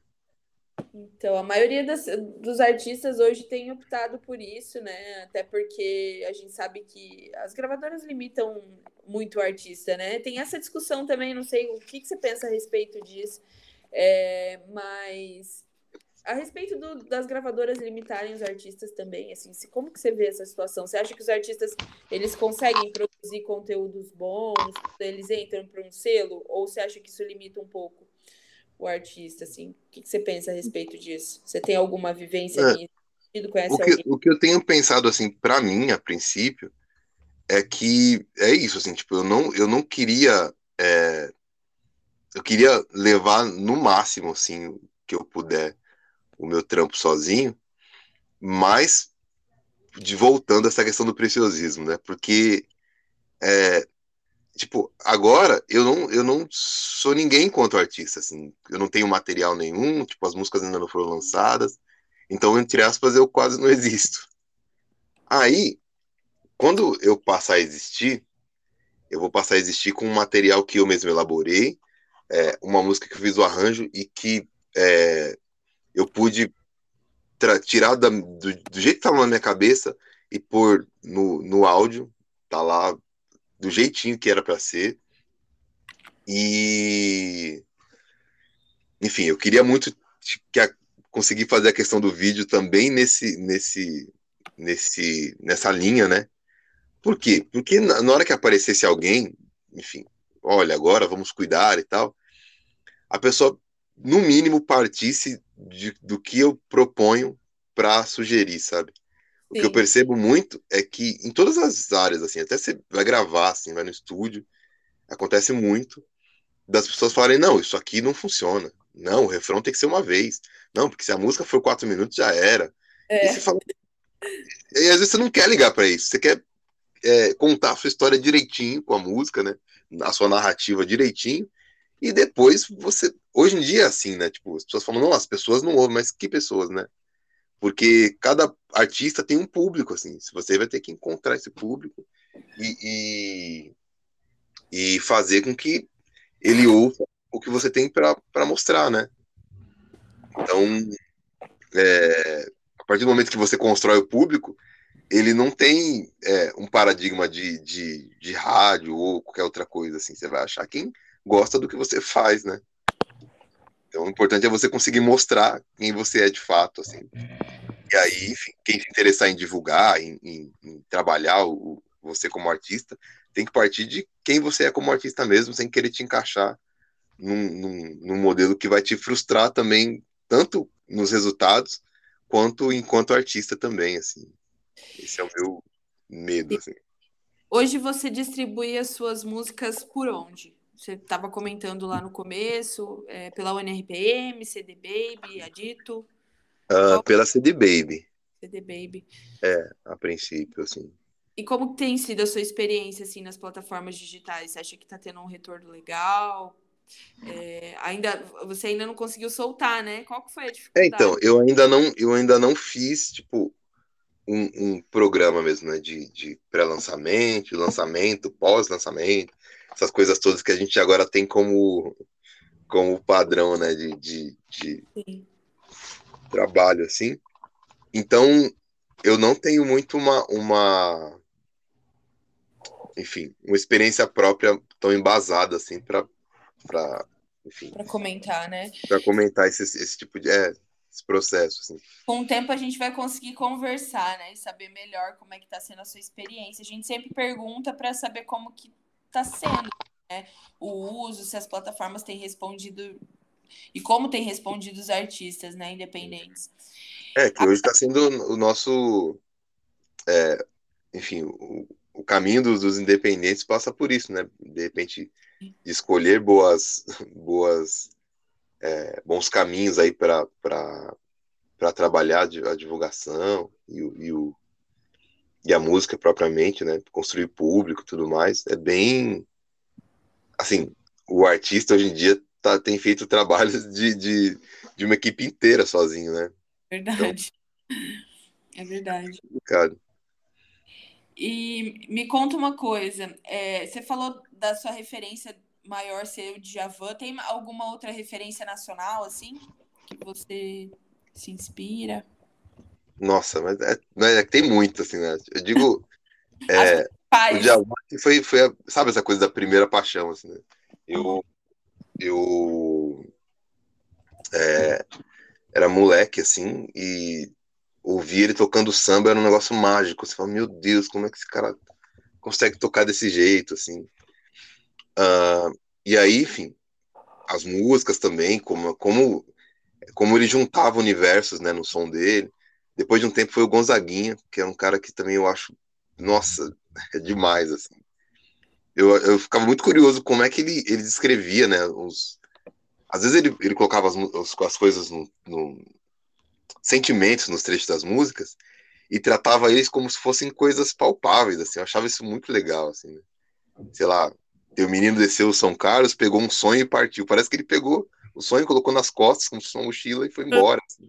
Então, a maioria das- dos artistas hoje tem optado por isso, né? Até porque a gente sabe que as gravadoras limitam muito o artista, né? Tem essa discussão também, não sei o que, que você pensa a respeito disso, é, mas a respeito do- das gravadoras limitarem os artistas também, assim, se- como que você vê essa situação? Você acha que os artistas eles conseguem produzir conteúdos bons, eles entram para um selo, ou você acha que isso limita um pouco? o artista, assim. O que, que você pensa a respeito disso? Você tem alguma vivência É. Conhece O que, alguém? o que eu tenho pensado, assim, pra mim, a princípio, é que é isso, assim, tipo, eu não, eu não queria. é, eu queria levar no máximo, assim, que eu puder, o meu trampo sozinho, mas de voltando a essa questão do preciosismo, né? Porque, é, tipo, agora eu não, eu não sou ninguém enquanto artista, assim, eu não tenho material nenhum, tipo, as músicas ainda não foram lançadas, então, entre aspas, eu quase não existo. Aí, quando eu passar a existir, eu vou passar a existir com um material que eu mesmo elaborei, é, uma música que eu fiz o arranjo e que é, eu pude tirar da- do, do jeito que estava na minha cabeça e pôr no, no áudio, tá lá do jeitinho que era para ser. E enfim, eu queria muito que a- conseguir fazer a questão do vídeo também nesse nesse nesse nessa linha, né? Por quê? Porque na, na hora que aparecesse alguém, enfim, olha, agora vamos cuidar e tal, a pessoa no mínimo partisse de- do que eu proponho para sugerir, sabe? O que eu Sim. percebo muito é que em todas as áreas, assim, até você vai gravar, assim, vai no estúdio, acontece muito das pessoas falarem, não, isso aqui não funciona. Não, o refrão tem que ser uma vez. Não, porque se a música for quatro minutos, já era. E É, você fala... E às vezes você não quer ligar para isso, você quer é, contar a sua história direitinho com a música, né? A sua narrativa direitinho, e depois você. Hoje em dia é assim, né? Tipo, as pessoas falam, não, as pessoas não ouvem, mas que pessoas, né? Porque cada artista tem um público, assim. Você vai ter que encontrar esse público e, e, e fazer com que ele ouça o que você tem para mostrar, né? Então, é, a partir do momento que você constrói o público, ele não tem é, um paradigma de, de, de rádio ou qualquer outra coisa, assim. Você vai achar quem gosta do que você faz, né? Então, o importante é você conseguir mostrar quem você é de fato, assim. E aí, enfim, quem se interessar em divulgar, em, em- em trabalhar o, você como artista, tem que partir de quem você é como artista mesmo, sem querer te encaixar num, num, num modelo que vai te frustrar também, tanto nos resultados, quanto enquanto artista também, assim. Esse é o meu medo, assim. Hoje você distribui as suas músicas por onde? Você estava comentando lá no começo, é, pela UNRPM, CD Baby, Adito, Ah, pela CD Baby, CD Baby. a princípio, assim. E como tem sido a sua experiência assim nas plataformas digitais? Você acha que está tendo um retorno legal? É, ainda você ainda não conseguiu soltar, né? Qual que foi a É, dificuldade? então, eu ainda não, eu ainda não fiz, tipo, um, um programa mesmo, né, de, de pré-lançamento, lançamento, pós-lançamento, essas coisas todas que a gente agora tem como, como padrão, né, de, de, de trabalho, assim. Então, eu não tenho muito uma, uma, enfim, uma experiência própria tão embasada, assim, para, enfim, comentar, né? para comentar esse, esse tipo de, é, esse processo, assim. Com o tempo a gente vai conseguir conversar, né? E saber melhor como é que tá sendo a sua experiência. A gente sempre pergunta para saber como que tá sendo, né? O uso, se as plataformas têm respondido e como têm respondido os artistas, né? Independentes. É, que hoje está sendo o nosso. é, enfim, o, o caminho dos, dos independentes passa por isso, né? De repente, de escolher boas, boas, é, bons caminhos aí para para trabalhar a divulgação e, e, o, e a música propriamente, né? Construir público e tudo mais. É bem. Assim, o artista hoje em dia tá, tem feito trabalhos de, de, de uma equipe inteira sozinho, né? Verdade. Então, é verdade. Complicado. E me conta uma coisa, é, você falou da sua referência maior ser o Djavan, tem alguma outra referência nacional, assim, que você se inspira? Nossa, mas, é, mas é, tem muito, assim, né? Eu digo, é, o Djavan foi, foi a, sabe essa coisa da primeira paixão, assim, né? Eu, eu é, era moleque, assim, e ouvir ele tocando samba era um negócio mágico. Você fala, meu Deus, como é que esse cara consegue tocar desse jeito, assim. Uh, e aí, enfim, as músicas também, como, como, como ele juntava universos, né, no som dele. Depois de um tempo foi o Gonzaguinha, que é um cara que também eu acho, nossa, é demais, assim. Eu, eu ficava muito curioso como é que ele, ele descrevia, né, os... Às vezes ele, ele colocava as, as coisas no, no, sentimentos nos trechos das músicas e tratava eles como se fossem coisas palpáveis, assim, eu achava isso muito legal, assim, né? sei lá, o menino desceu o São Carlos, pegou um sonho e partiu, parece que ele pegou o sonho, colocou nas costas como se fosse uma mochila e foi embora, assim.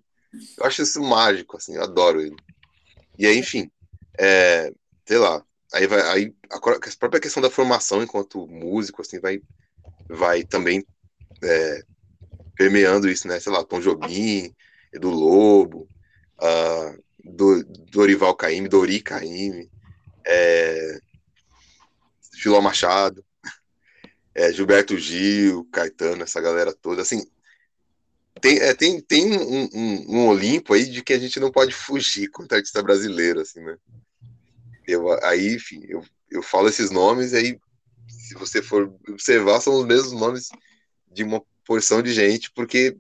Eu acho isso mágico, assim, eu adoro ele, e aí, enfim, é, sei lá, aí vai, aí a própria questão da formação enquanto músico, assim, vai, vai também é, permeando isso, né, sei lá, Tom Jobim, do Lobo, uh, do Dorival Caymmi, Dori Caymmi, é, Filó Machado, é, Gilberto Gil, Caetano, essa galera toda, assim, tem, é, tem, tem um, um, um, Olimpo aí de que a gente não pode fugir contra artista brasileiro, assim, né? Eu, aí, enfim, eu, eu falo esses nomes e aí, se você for observar, são os mesmos nomes de uma porção de gente, porque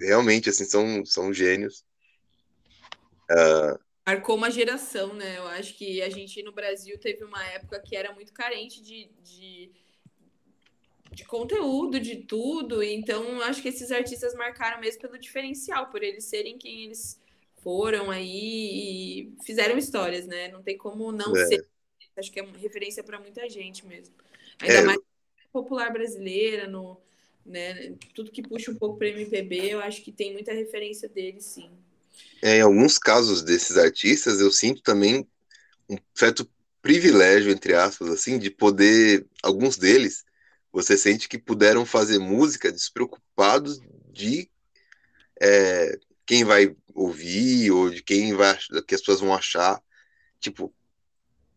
realmente, assim, são, são gênios. Uh... Marcou uma geração, né? Eu acho que a gente no Brasil teve uma época que era muito carente de, de, de conteúdo, de tudo. Então, acho que esses artistas marcaram mesmo pelo diferencial, por eles serem quem eles foram aí e fizeram histórias, né? Não tem como não é. ser. Acho que é uma referência para muita gente mesmo. Ainda é. mais popular brasileira, no, né? Tudo que puxa um pouco para MPB, eu acho que tem muita referência dele, sim. É, em alguns casos desses artistas, eu sinto também um certo privilégio, entre aspas, assim, de poder, alguns deles, você sente que puderam fazer música despreocupados de é, quem vai ouvir ou de quem vai que as pessoas vão achar, tipo,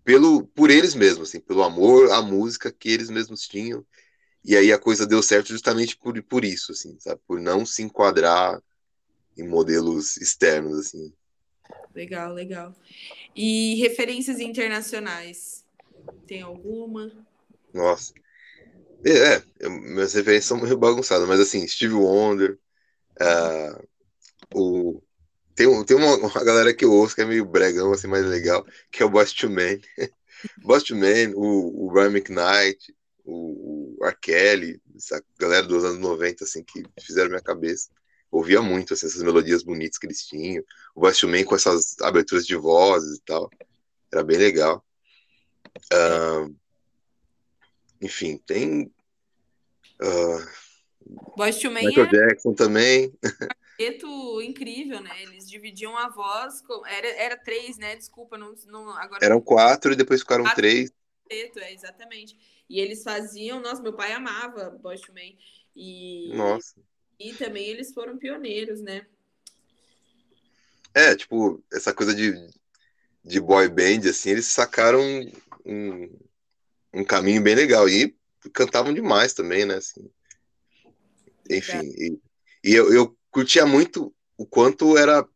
pelo por eles mesmos, assim, pelo amor à música que eles mesmos tinham e aí a coisa deu certo justamente por, por isso, assim, sabe? Por não se enquadrar em modelos externos, assim. Legal, legal. E referências internacionais? Tem alguma? Nossa. É, é minhas referências são meio bagunçadas, mas assim, Steve Wonder, uh, o... tem, tem uma, uma, galera que eu ouço que é meio bregão, assim, mais legal, que é o Boss to Man. Boss to Man, o, o Brian McKnight, o, o R. Kelly, essa galera dos anos 90, assim, que fizeram minha cabeça. Ouvia muito, assim, essas melodias bonitas que eles tinham. O Bastio Man com essas aberturas de vozes e tal. Era bem legal. Uh, enfim, tem. Uh, Man Michael é... Jackson também. quarteto incrível, né? Eles dividiam a voz, com... era, era três, né? Desculpa, não, não agora. Eram quatro e depois ficaram quatro três. É, exatamente. E eles faziam, nossa, meu pai amava Boyz II Men. E, nossa. e também eles foram pioneiros, né? É, tipo, essa coisa de, de boy band, assim, eles sacaram um, um caminho bem legal. E cantavam demais também, né? Assim. Enfim, é. e, e eu, eu curtia muito o quanto era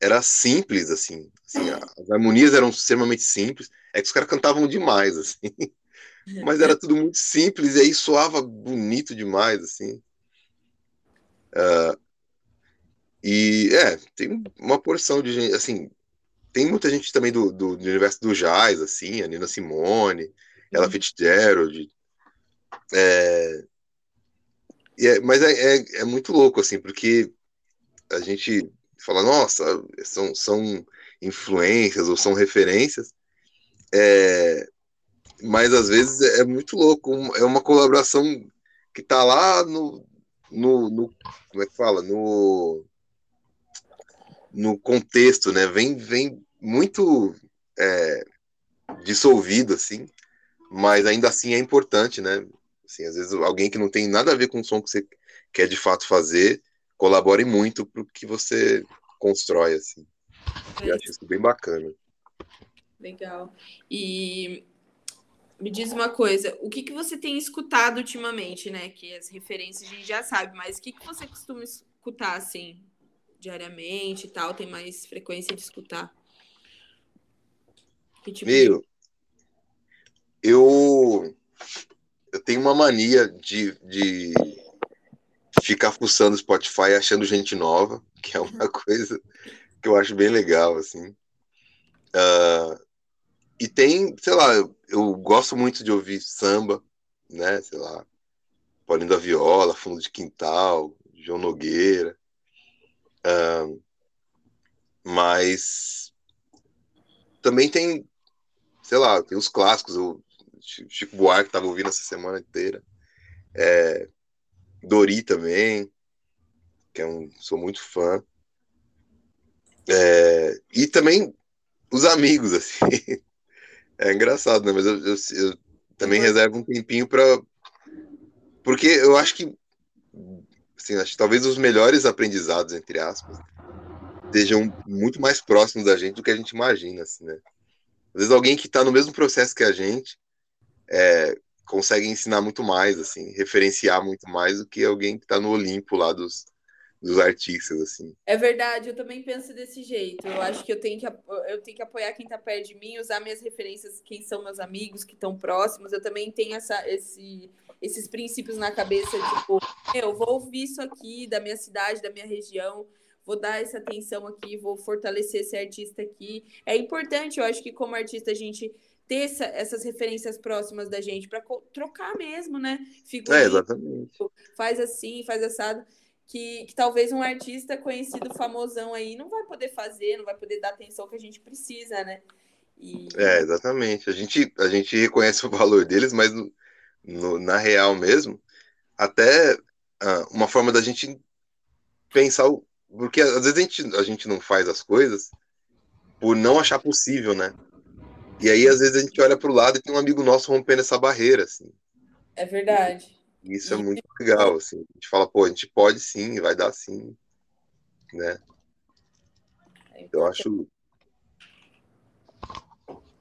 era simples, assim. assim as harmonias eram extremamente simples. É que os caras cantavam demais, assim. Mas era tudo muito simples e aí soava bonito demais, assim. Uh, e é, tem uma porção de gente, assim, tem muita gente também do, do, do universo do jazz, assim, a Nina Simone, ela uhum. Fitzgerald. É, é, mas é, é, é, muito louco, assim, porque a gente fala, nossa, são, são influências ou são referências, é, mas às vezes é muito louco, é uma colaboração que tá lá no, no, no como é que fala, no no contexto, né? Vem, vem muito é, dissolvido, assim, mas ainda assim é importante, né? Assim, às vezes alguém que não tem nada a ver com o som que você quer de fato fazer, colabore muito para o que você constrói, assim. É. Eu acho isso bem bacana. Legal. E me diz uma coisa, o que, que você tem escutado ultimamente, né? Que as referências a gente já sabe, mas o que, que você costuma escutar, assim, diariamente e tal? Tem mais frequência de escutar? Que tipo Meu, eu, eu tenho uma mania de, de ficar fuçando Spotify achando gente nova, que é uma coisa que eu acho bem legal, assim. Uh, e tem, sei lá, eu, eu, gosto muito de ouvir samba, né? Sei lá, Paulinho da Viola, Fundo de Quintal, João Nogueira. Uh, mas também tem, sei lá, tem os clássicos, o Chico Buarque estava ouvindo essa semana inteira. É, Dori também, que é um, sou muito fã. É, e também os amigos, assim. É engraçado, né? Mas eu, eu, eu também uhum. reservo um tempinho para Porque eu acho que. Assim, acho que talvez os melhores aprendizados, entre aspas, estejam muito mais próximos da gente do que a gente imagina, assim, né? Às vezes alguém que está no mesmo processo que a gente é, consegue ensinar muito mais, assim, referenciar muito mais do que alguém que está no Olimpo lá dos, dos artistas, assim. É verdade, eu também penso desse jeito. Eu acho que eu tenho que, eu tenho que apoiar quem está perto de mim, usar minhas referências, quem são meus amigos, que estão próximos. Eu também tenho essa, esse, esses princípios na cabeça, tipo, eu vou ouvir isso aqui da minha cidade, da minha região, vou dar essa atenção aqui, vou fortalecer esse artista aqui. É importante, eu acho que como artista a gente ter essa, essas referências próximas da gente para trocar mesmo, né? Figurinha, é, exatamente. Faz assim, faz assado que, que, talvez um artista conhecido, famosão aí, não vai poder fazer, não vai poder dar atenção que a gente precisa, né? E... É, exatamente. A gente, a gente reconhece o valor deles, mas no, no, na real mesmo, até ah, uma forma da gente pensar, porque às vezes a gente, a gente não faz as coisas por não achar possível, né? E aí, às vezes, a gente olha para o lado e tem um amigo nosso rompendo essa barreira, assim. É verdade. Isso é muito legal, assim. A gente fala, pô, a gente pode sim, vai dar sim, né? É Eu acho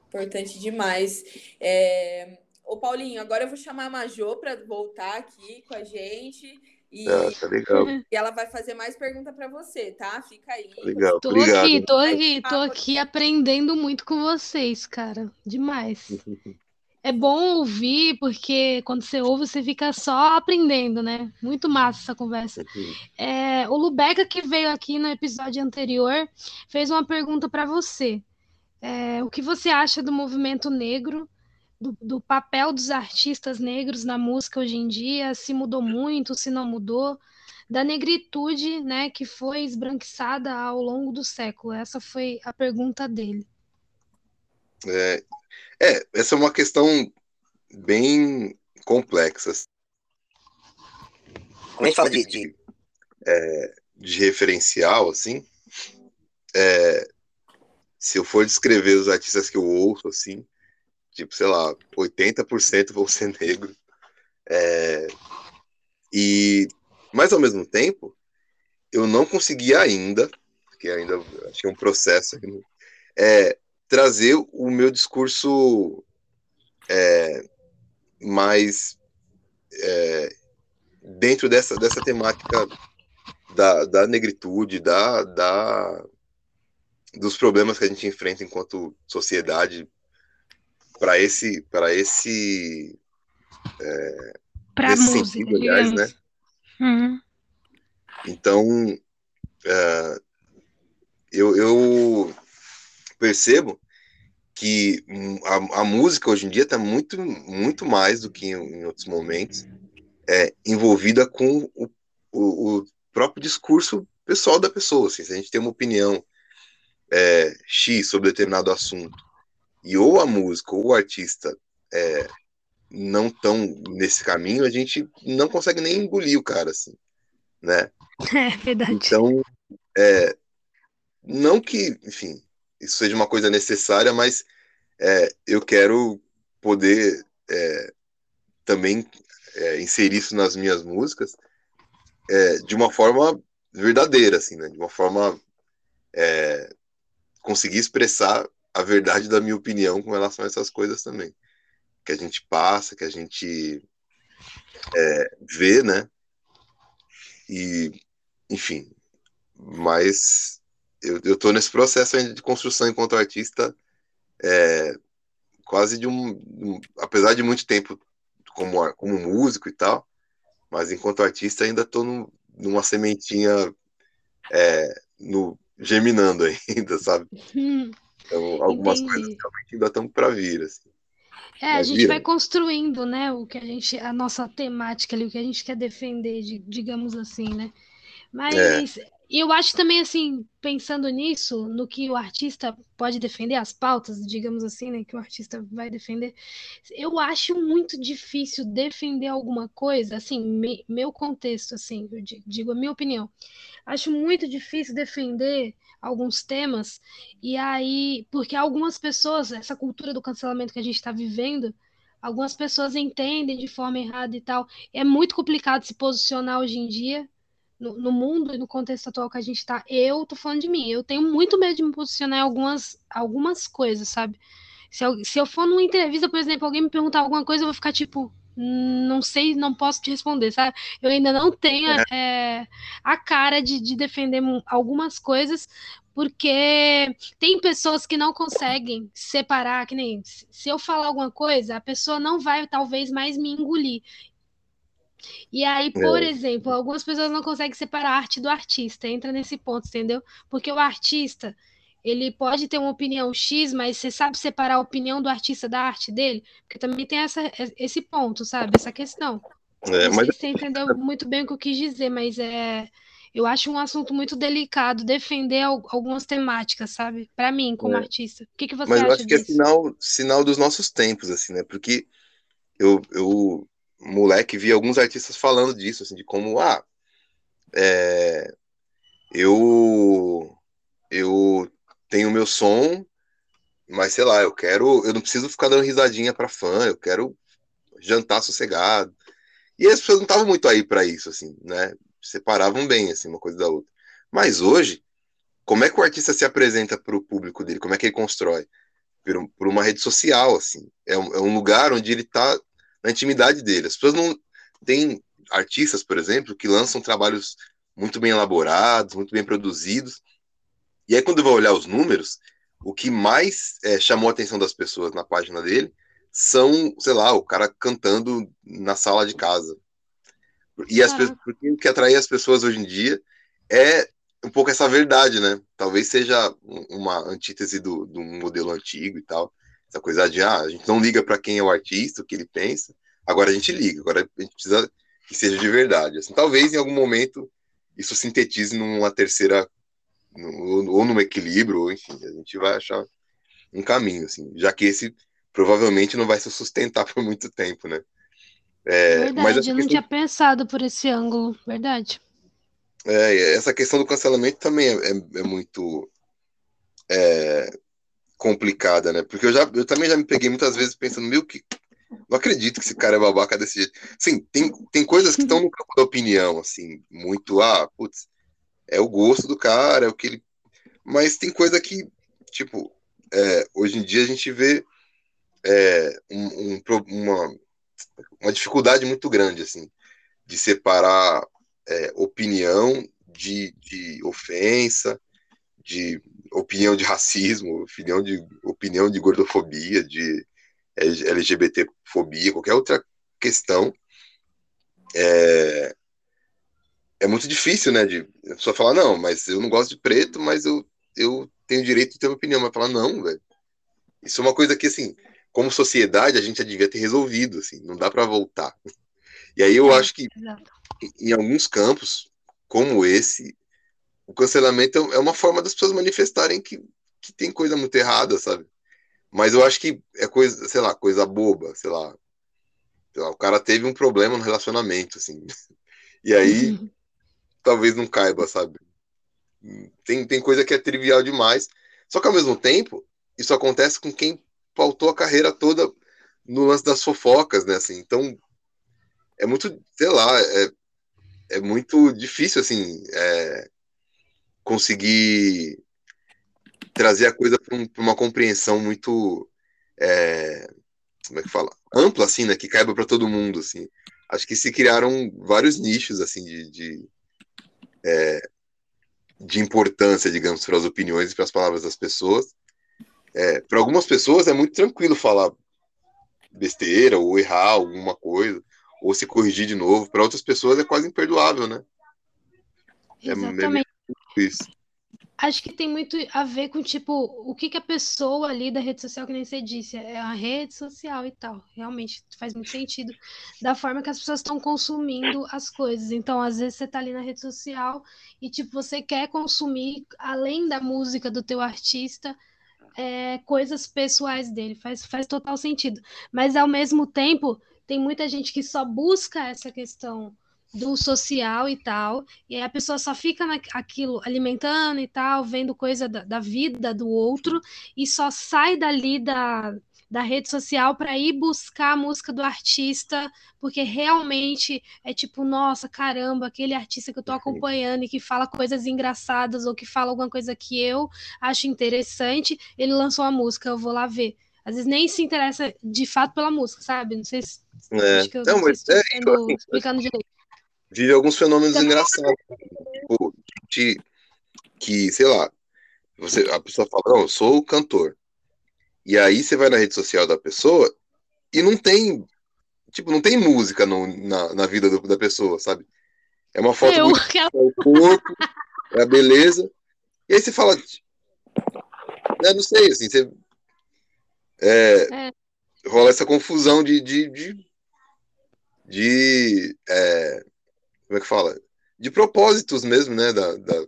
importante demais. É... Ô, Paulinho, agora eu vou chamar a Majô para voltar aqui com a gente. E, ah, tá legal. e ela vai fazer mais pergunta para você, tá? Fica aí. Tá legal, tô obrigado. aqui, tô aqui, tô aqui aprendendo muito com vocês, cara. Demais. é bom ouvir, porque quando você ouve, você fica só aprendendo, né? Muito massa essa conversa. É, o Lubeca, que veio aqui no episódio anterior, fez uma pergunta para você. É, o que você acha do movimento negro, do, do, papel dos artistas negros na música hoje em dia? Se mudou muito, se não mudou? Da negritude, né, que foi esbranquiçada ao longo do século? Essa foi a pergunta dele. É, é, essa é uma questão bem complexa. Quando a gente fala de, de... É, de referencial, assim, é, se eu for descrever os artistas que eu ouço, assim, tipo, sei lá, 80% vão ser negros. É, e, mas ao mesmo tempo, eu não consegui ainda, que ainda é um processo, é, trazer o meu discurso é, mais é, dentro dessa, dessa temática da, da negritude, da, da, dos problemas que a gente enfrenta enquanto sociedade para esse para esse é, para música, sentido, aliás, né? Uhum. Então, uh, eu, eu percebo que a, a, música hoje em dia está muito, muito mais do que em, em outros momentos é, envolvida com o, o, o, próprio discurso pessoal da pessoa. Assim, se a gente tem uma opinião é, X sobre determinado assunto e ou a música ou o artista é, não estão nesse caminho, a gente não consegue nem engolir o cara, assim, né? É verdade. Então, é, não que, enfim, isso seja uma coisa necessária, mas é, eu quero poder é, também é, inserir isso nas minhas músicas é, de uma forma verdadeira, assim, né? De uma forma é, conseguir expressar a verdade da minha opinião com relação a essas coisas também. Que a gente passa, que a gente é, vê, né? E, enfim, mas eu, eu tô nesse processo ainda de construção enquanto artista, é, quase de um, um, apesar de muito tempo como, como músico e tal, mas enquanto artista ainda tô numa sementinha é, no, germinando ainda, sabe? Então, algumas entendi. coisas realmente ainda estão para vir, assim. É, a gente vai construindo, né, o que a gente, a nossa temática ali, o que a gente quer defender, digamos assim, né? Mas é. eu acho também, assim, pensando nisso, no que o artista pode defender, as pautas, digamos assim, né, que o artista vai defender, eu acho muito difícil defender alguma coisa, assim, me, meu contexto, assim, eu digo a minha opinião. Acho muito difícil defender alguns temas, e aí, porque algumas pessoas, essa cultura do cancelamento que a gente está vivendo, algumas pessoas entendem de forma errada e tal. É muito complicado se posicionar hoje em dia, no, no mundo e no contexto atual que a gente está. Eu tô falando de mim, eu tenho muito medo de me posicionar em algumas, algumas coisas, sabe? Se eu, se eu for numa entrevista, por exemplo, alguém me perguntar alguma coisa, eu vou ficar tipo, não sei, não posso te responder, sabe? Eu ainda não tenho é, a cara de, de defender algumas coisas, porque tem pessoas que não conseguem separar, que nem se eu falar alguma coisa, a pessoa não vai talvez mais me engolir. E aí, por é. exemplo, algumas pessoas não conseguem separar a arte do artista, entra nesse ponto, entendeu? Porque o artista, ele pode ter uma opinião X, mas você sabe separar a opinião do artista da arte dele? Porque também tem essa, esse ponto, sabe? Essa questão. É, não sei se você entendeu muito bem o que eu quis dizer, mas é, eu acho um assunto muito delicado defender algumas temáticas, sabe? Para mim, como é. artista. O que, que você mas acha eu acho disso? que é sinal, sinal dos nossos tempos, assim, né? Porque eu, eu moleque via alguns artistas falando disso, assim, de como, ah, é, eu eu tenho meu som, mas sei lá, eu quero, eu não preciso ficar dando risadinha para fã, eu quero jantar sossegado. E as pessoas não estavam muito aí para isso, assim, né? Separavam bem, assim, uma coisa da outra. Mas hoje, como é que o artista se apresenta para o público dele? Como é que ele constrói? Por, por uma rede social, assim. É um, é um lugar onde ele está na intimidade dele. As pessoas não. Tem artistas, por exemplo, que lançam trabalhos muito bem elaborados, muito bem produzidos, e aí, quando eu vou olhar os números, o que mais é, chamou a atenção das pessoas na página dele são, sei lá, o cara cantando na sala de casa. E as pessoas, o que atrai as pessoas hoje em dia é um pouco essa verdade, né? Talvez seja uma antítese do, do modelo antigo e tal. Essa coisa de, ah, a gente não liga para quem é o artista, o que ele pensa, agora a gente liga, agora a gente precisa que seja de verdade. Assim, talvez em algum momento isso sintetize numa terceira ou num equilíbrio, ou enfim, a gente vai achar um caminho, assim, já que esse provavelmente não vai se sustentar por muito tempo, né? É, verdade, mas eu questão... não tinha pensado por esse ângulo, verdade. É, essa questão do cancelamento também é, é, é muito é, complicada, né? Porque eu, já, eu também já me peguei muitas vezes pensando, meu, que não acredito que esse cara é babaca desse jeito. Sim, tem, tem coisas que estão no campo da opinião, assim, muito, ah, putz, é o gosto do cara, é o que ele. Mas tem coisa que, tipo, é, hoje em dia a gente vê é, um, um, uma, uma dificuldade muito grande, assim, de separar é, opinião de, de ofensa, de opinião de racismo, opinião de, opinião de gordofobia, de LGBTfobia, qualquer outra questão. É, é muito difícil, né? De a pessoa falar, não, mas eu não gosto de preto, mas eu, eu tenho direito de ter uma opinião. Mas falar, não, velho. Isso é uma coisa que, assim, como sociedade, a gente já devia ter resolvido, assim, não dá para voltar. E aí eu é, acho que exato. em alguns campos, como esse, o cancelamento é uma forma das pessoas manifestarem que, que tem coisa muito errada, sabe? Mas eu acho que é coisa, sei lá, coisa boba, sei lá. Sei lá o cara teve um problema no relacionamento, assim. E aí, uhum. Talvez não caiba, sabe? Tem, tem coisa que é trivial demais. Só que ao mesmo tempo, isso acontece com quem pautou a carreira toda no lance das fofocas, né? Assim, então, é muito, sei lá, é, é muito difícil, assim, é, conseguir trazer a coisa para um, uma compreensão muito, é, como é que fala? Ampla, assim, né? Que caiba para todo mundo, assim. Acho que se criaram vários nichos, assim, de, de, é, de importância, digamos, para as opiniões e para as palavras das pessoas. É, para algumas pessoas é muito tranquilo falar besteira ou errar alguma coisa ou se corrigir de novo. Para outras pessoas é quase imperdoável, né? É Exatamente. É isso. Acho que tem muito a ver com, tipo, o que, que a pessoa ali da rede social, que nem você disse, é a rede social e tal. Realmente faz muito sentido da forma que as pessoas estão consumindo as coisas. Então, às vezes você tá ali na rede social e, tipo, você quer consumir, além da música do teu artista, é, coisas pessoais dele, faz, faz total sentido. Mas ao mesmo tempo, tem muita gente que só busca essa questão do social e tal, e aí a pessoa só fica naquilo alimentando e tal, vendo coisa da, da vida do outro, e só sai dali da, da rede social para ir buscar a música do artista, porque realmente é tipo, nossa, caramba, aquele artista que eu tô acompanhando e que fala coisas engraçadas ou que fala alguma coisa que eu acho interessante, ele lançou a música, eu vou lá ver. Às vezes nem se interessa de fato pela música, sabe? Não sei se. É. Acho que eu não, não mas é, assim, explicando direito. Vive alguns fenômenos Também... engraçados. Tipo, que, que, sei lá, você, a pessoa fala, não, eu sou o cantor. E aí você vai na rede social da pessoa e não tem, tipo, não tem música no, na, na vida do, da pessoa, sabe? É uma foto eu, muito, é o corpo, é a beleza. E aí você fala, né, não sei, assim, você é, é. rola essa confusão de, de, de, de é, como é que fala? De propósitos mesmo, né? Da, da,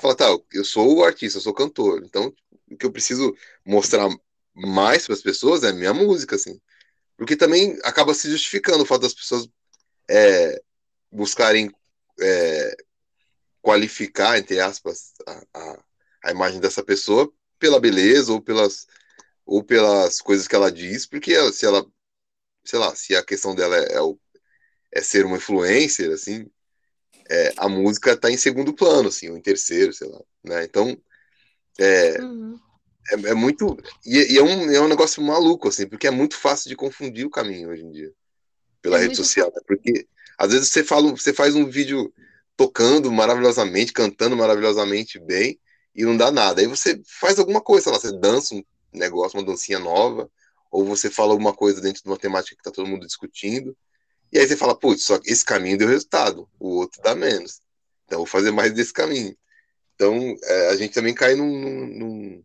fala, tá, eu sou o artista, eu sou cantor, então o que eu preciso mostrar mais para as pessoas é minha música, assim. Porque também acaba se justificando o fato das pessoas é, buscarem é, qualificar, entre aspas, a, a, a, imagem dessa pessoa pela beleza ou pelas, ou pelas coisas que ela diz, porque se ela, sei lá, se a questão dela é, é, o, é ser uma influencer, assim, é, a música está em segundo plano, assim, ou em terceiro, sei lá, né? Então, é, uhum é, é muito. E, e, é, um, é um negócio maluco, assim, porque é muito fácil de confundir o caminho hoje em dia. Pela é rede social. Né? Porque às vezes você, fala, você faz um vídeo tocando maravilhosamente, cantando maravilhosamente bem, e não dá nada. Aí você faz alguma coisa, lá, você dança um negócio, uma dancinha nova, ou você fala alguma coisa dentro de uma temática que tá todo mundo discutindo, e aí você fala, putz, só esse caminho deu resultado, o outro dá menos. Então vou fazer mais desse caminho. Então é, a gente também cai num, num,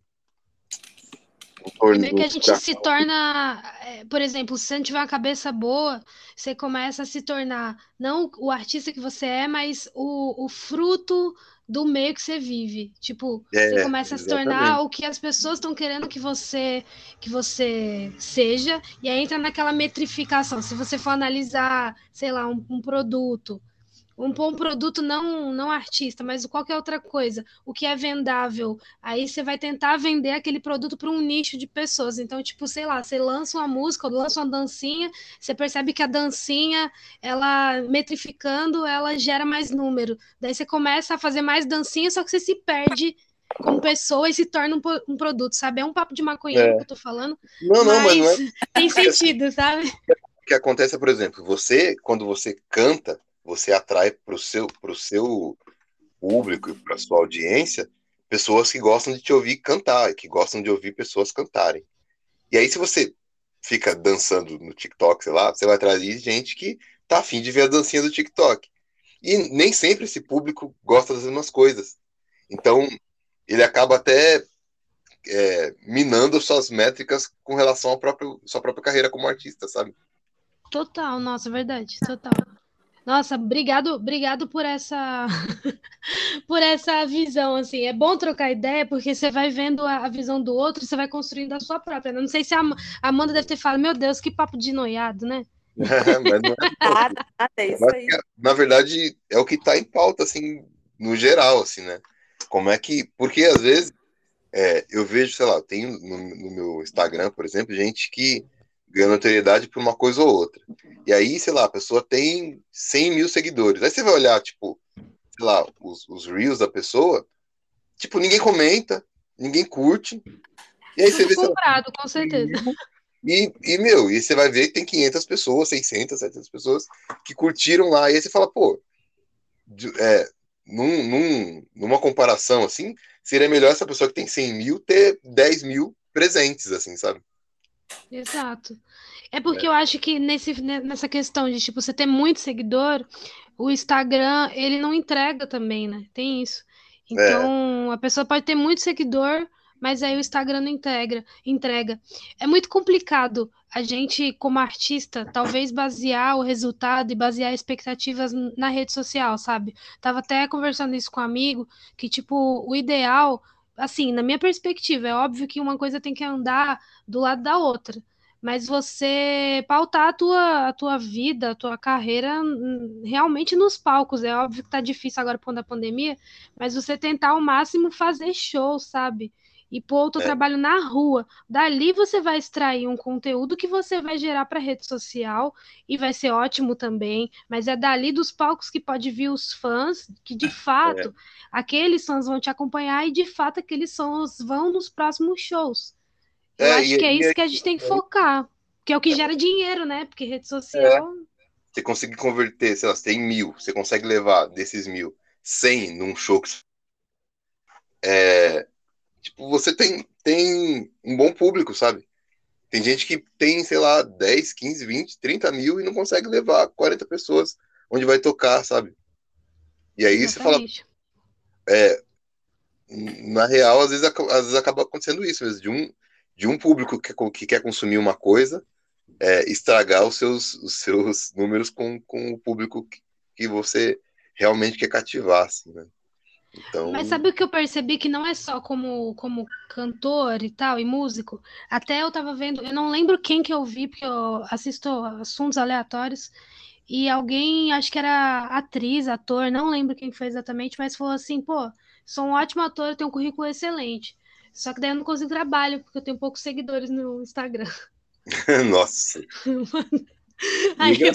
que a gente se torna, é, por exemplo, se você não tiver uma cabeça boa, você começa a se tornar não o artista que você é, mas o, o fruto do meio que você vive. Tipo, é, você começa a se tornar o que as pessoas estão querendo que você que você seja, e aí entra naquela metrificação. Se você for analisar, sei lá, um, um produto, um bom produto não não artista, mas qualquer outra coisa, o que é vendável. Aí você vai tentar vender aquele produto para um nicho de pessoas. Então, tipo, sei lá, você lança uma música, ou lança uma dancinha, você percebe que a dancinha, ela metrificando, ela gera mais número. Daí você começa a fazer mais dancinha, só que você se perde como pessoa e se torna um, um produto, sabe? É um papo de maconheiro é. que eu tô falando. Não, não, mas, mas não é... tem sentido, sabe? O que acontece, por exemplo, você, quando você canta, você atrai para o seu, pro seu público e para sua audiência pessoas que gostam de te ouvir cantar, que gostam de ouvir pessoas cantarem. E aí, se você fica dançando no TikTok, sei lá, você vai atrair gente que tá afim de ver a dancinha do TikTok. E nem sempre esse público gosta das mesmas coisas. Então, ele acaba até é, minando suas métricas com relação à própria, sua própria carreira como artista, sabe? Total, nossa, verdade, total. Nossa, obrigado, obrigado por essa por essa visão assim. É bom trocar ideia porque você vai vendo a, a visão do outro, você vai construindo a sua própria. né? Não sei se a a Amanda deve ter falado, meu Deus, que papo de noiado, né? Mas não é Nada, nada, é isso aí. na verdade, é o que está em pauta, assim, no geral, assim, né? Como é que. Porque às vezes é, eu vejo, sei lá, tenho no, no meu Instagram, por exemplo, gente que ganha notoriedade por uma coisa ou outra. E aí, sei lá, a pessoa tem 100 mil seguidores. Aí você vai olhar, tipo, sei lá, os, os reels da pessoa, tipo, ninguém comenta, ninguém curte. E aí você vê, Comprado, com certeza. e, e, meu, e você vai ver que tem 500 pessoas, 600, 700 pessoas que curtiram lá. E aí você fala, pô, é, num, num- numa comparação assim, seria melhor essa pessoa que tem 100 mil ter 10 mil presentes, assim, sabe? Exato. É porque eu acho que nesse, ne- nessa questão de, tipo, você ter muito seguidor, o Instagram, ele não entrega também, né? Tem isso. Então, a pessoa pode ter muito seguidor, mas aí o Instagram não integra, entrega. É muito complicado a gente, como artista, talvez basear o resultado e basear expectativas na rede social, sabe? Tava até conversando isso com um amigo, que, tipo, o ideal, assim, na minha perspectiva, é óbvio que uma coisa tem que andar do lado da outra. Mas você pautar a tua, a tua vida, a tua carreira hum, realmente nos palcos. É óbvio que tá difícil agora por conta da pandemia, mas você tentar ao máximo fazer show, sabe? E pôr o teu É. trabalho na rua. Dali você vai extrair um conteúdo que você vai gerar para rede social e vai ser ótimo também. Mas é dali dos palcos que pode vir os fãs, que de fato aqueles fãs vão te acompanhar e de fato aqueles sons vão nos próximos shows. Eu É, acho e- que é e isso aí- que a gente tem que focar, que é o que gera dinheiro, né? Porque rede social. Você conseguir converter, sei lá, você tem mil, você consegue levar desses mil 100 num show que. É, tipo, você tem, tem um bom público, sabe? Tem gente que tem, sei lá, 10, 15, 20, 30 mil e não consegue levar 40 pessoas onde vai tocar, sabe? E aí você fala, Exatamente. na real, às vezes, às vezes acaba acontecendo isso mesmo, de um, de um público que, que quer consumir uma coisa, é, estragar os seus, os seus números com, com o público que, que você realmente quer cativar, assim, né? Então, Mas sabe o que eu percebi que não é só como, como cantor e tal, e músico? Até eu tava vendo, eu não lembro quem que eu vi, porque eu assisto assuntos aleatórios, e alguém, acho que era atriz, ator, não lembro quem foi exatamente, mas falou assim, pô, sou um ótimo ator, tenho um currículo excelente. Só que daí eu não consigo trabalho, porque eu tenho poucos seguidores no Instagram. nossa, Aí já,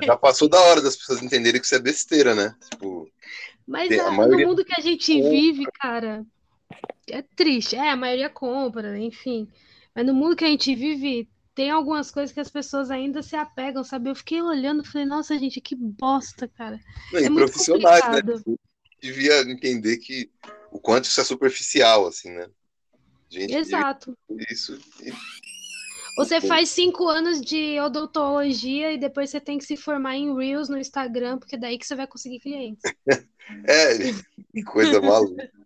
já passou da hora das pessoas entenderem que isso é besteira, né? Tipo, Mas ah, maioria- no mundo que a gente vive, cara, é triste. É, a maioria compra, enfim. Mas no mundo que a gente vive, tem algumas coisas que as pessoas ainda se apegam, sabe? Eu fiquei olhando e falei, nossa, gente, que bosta, cara. não, e É muito profissionais, né? Devia entender que o quanto isso é superficial, assim, né? Gente, Exato. isso e Você faz cinco anos de odontologia e depois você tem que se formar em Reels no Instagram, porque daí que você vai conseguir clientes. É, que coisa maluca.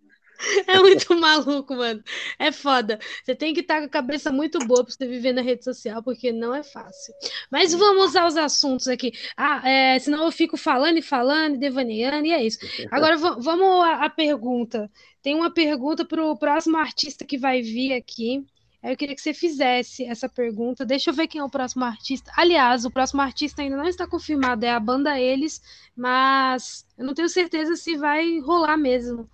É muito maluco, mano. É foda. Você tem que estar com a cabeça muito boa pra você viver na rede social, porque não é fácil. Mas vamos aos assuntos aqui. Ah, é, senão eu fico falando e falando, devaneando, e é isso. Agora va- vamos à, à pergunta. Tem uma pergunta pro próximo artista que vai vir aqui. Aí eu queria que você fizesse essa pergunta. Deixa eu ver quem é o próximo artista. Aliás, o próximo artista ainda não está confirmado, é a banda Eles, mas eu não tenho certeza se vai rolar mesmo.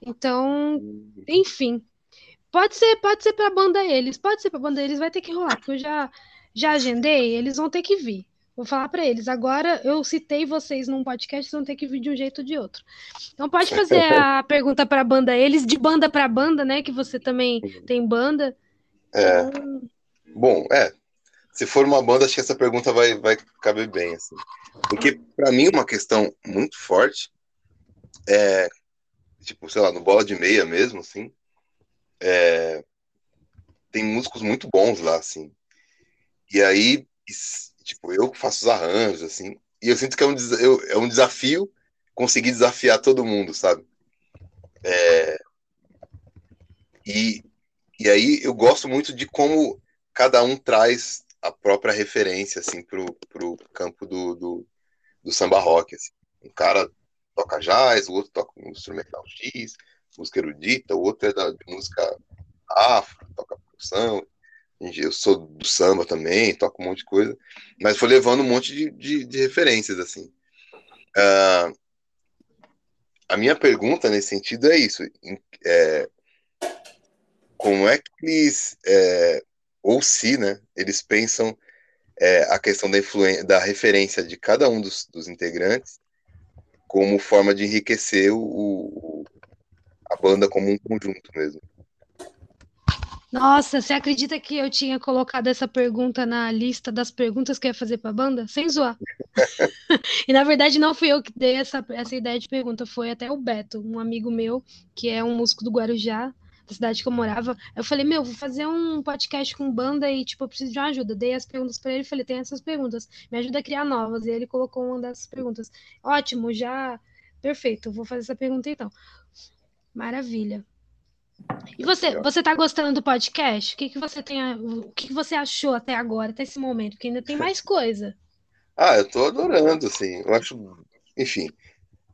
Então, enfim. Pode ser, pode ser para a banda eles, pode ser para a banda eles, vai ter que rolar, porque eu já já agendei, eles vão ter que vir. Vou falar para eles. Agora eu citei vocês num podcast, vocês vão ter que vir de um jeito ou de outro. Então pode fazer a pergunta para a banda eles, de banda para banda, né, que você também tem banda. É, Então, bom, é. Se for uma banda, acho que essa pergunta vai, vai caber bem, assim. Porque, pra mim, uma questão muito forte é, tipo, sei lá, no bola de meia mesmo, assim, é, tem músicos muito bons lá, assim. E aí, tipo, eu faço os arranjos, assim, e eu sinto que é um, é um desafio conseguir desafiar todo mundo, sabe? É, e, e aí eu gosto muito de como cada um traz a própria referência, assim, pro, pro campo do, do, do samba rock. Assim. Um cara toca jazz, o outro toca um instrumental X, música erudita, o outro é da, música afro, toca percussão. Eu sou do samba também, toco um monte de coisa, mas foi levando um monte de, de, de referências, assim. Uh, a minha pergunta nesse sentido é isso: é, como é que eles, é, ou se, né, eles pensam é, a questão da influência, da referência de cada um dos, dos integrantes como forma de enriquecer o, o, a banda como um conjunto mesmo. Nossa, você acredita que eu tinha colocado essa pergunta na lista das perguntas que eu ia fazer para a banda? Sem zoar. e na verdade não fui eu que dei essa, essa ideia de pergunta, foi até o Beto, um amigo meu, que é um músico do Guarujá, cidade que eu morava. Eu falei, meu, vou fazer um podcast com banda e, tipo, eu preciso de uma ajuda. Dei as perguntas para ele e falei, tem essas perguntas, me ajuda a criar novas. E ele colocou uma dessas perguntas. Ótimo, já. Perfeito, vou fazer essa pergunta então. Maravilha. E você, você tá gostando do podcast? O que, que você tem, a, o que, que você achou até agora, até esse momento? Que ainda tem mais coisa. Ah, eu tô adorando, assim. Eu acho, enfim,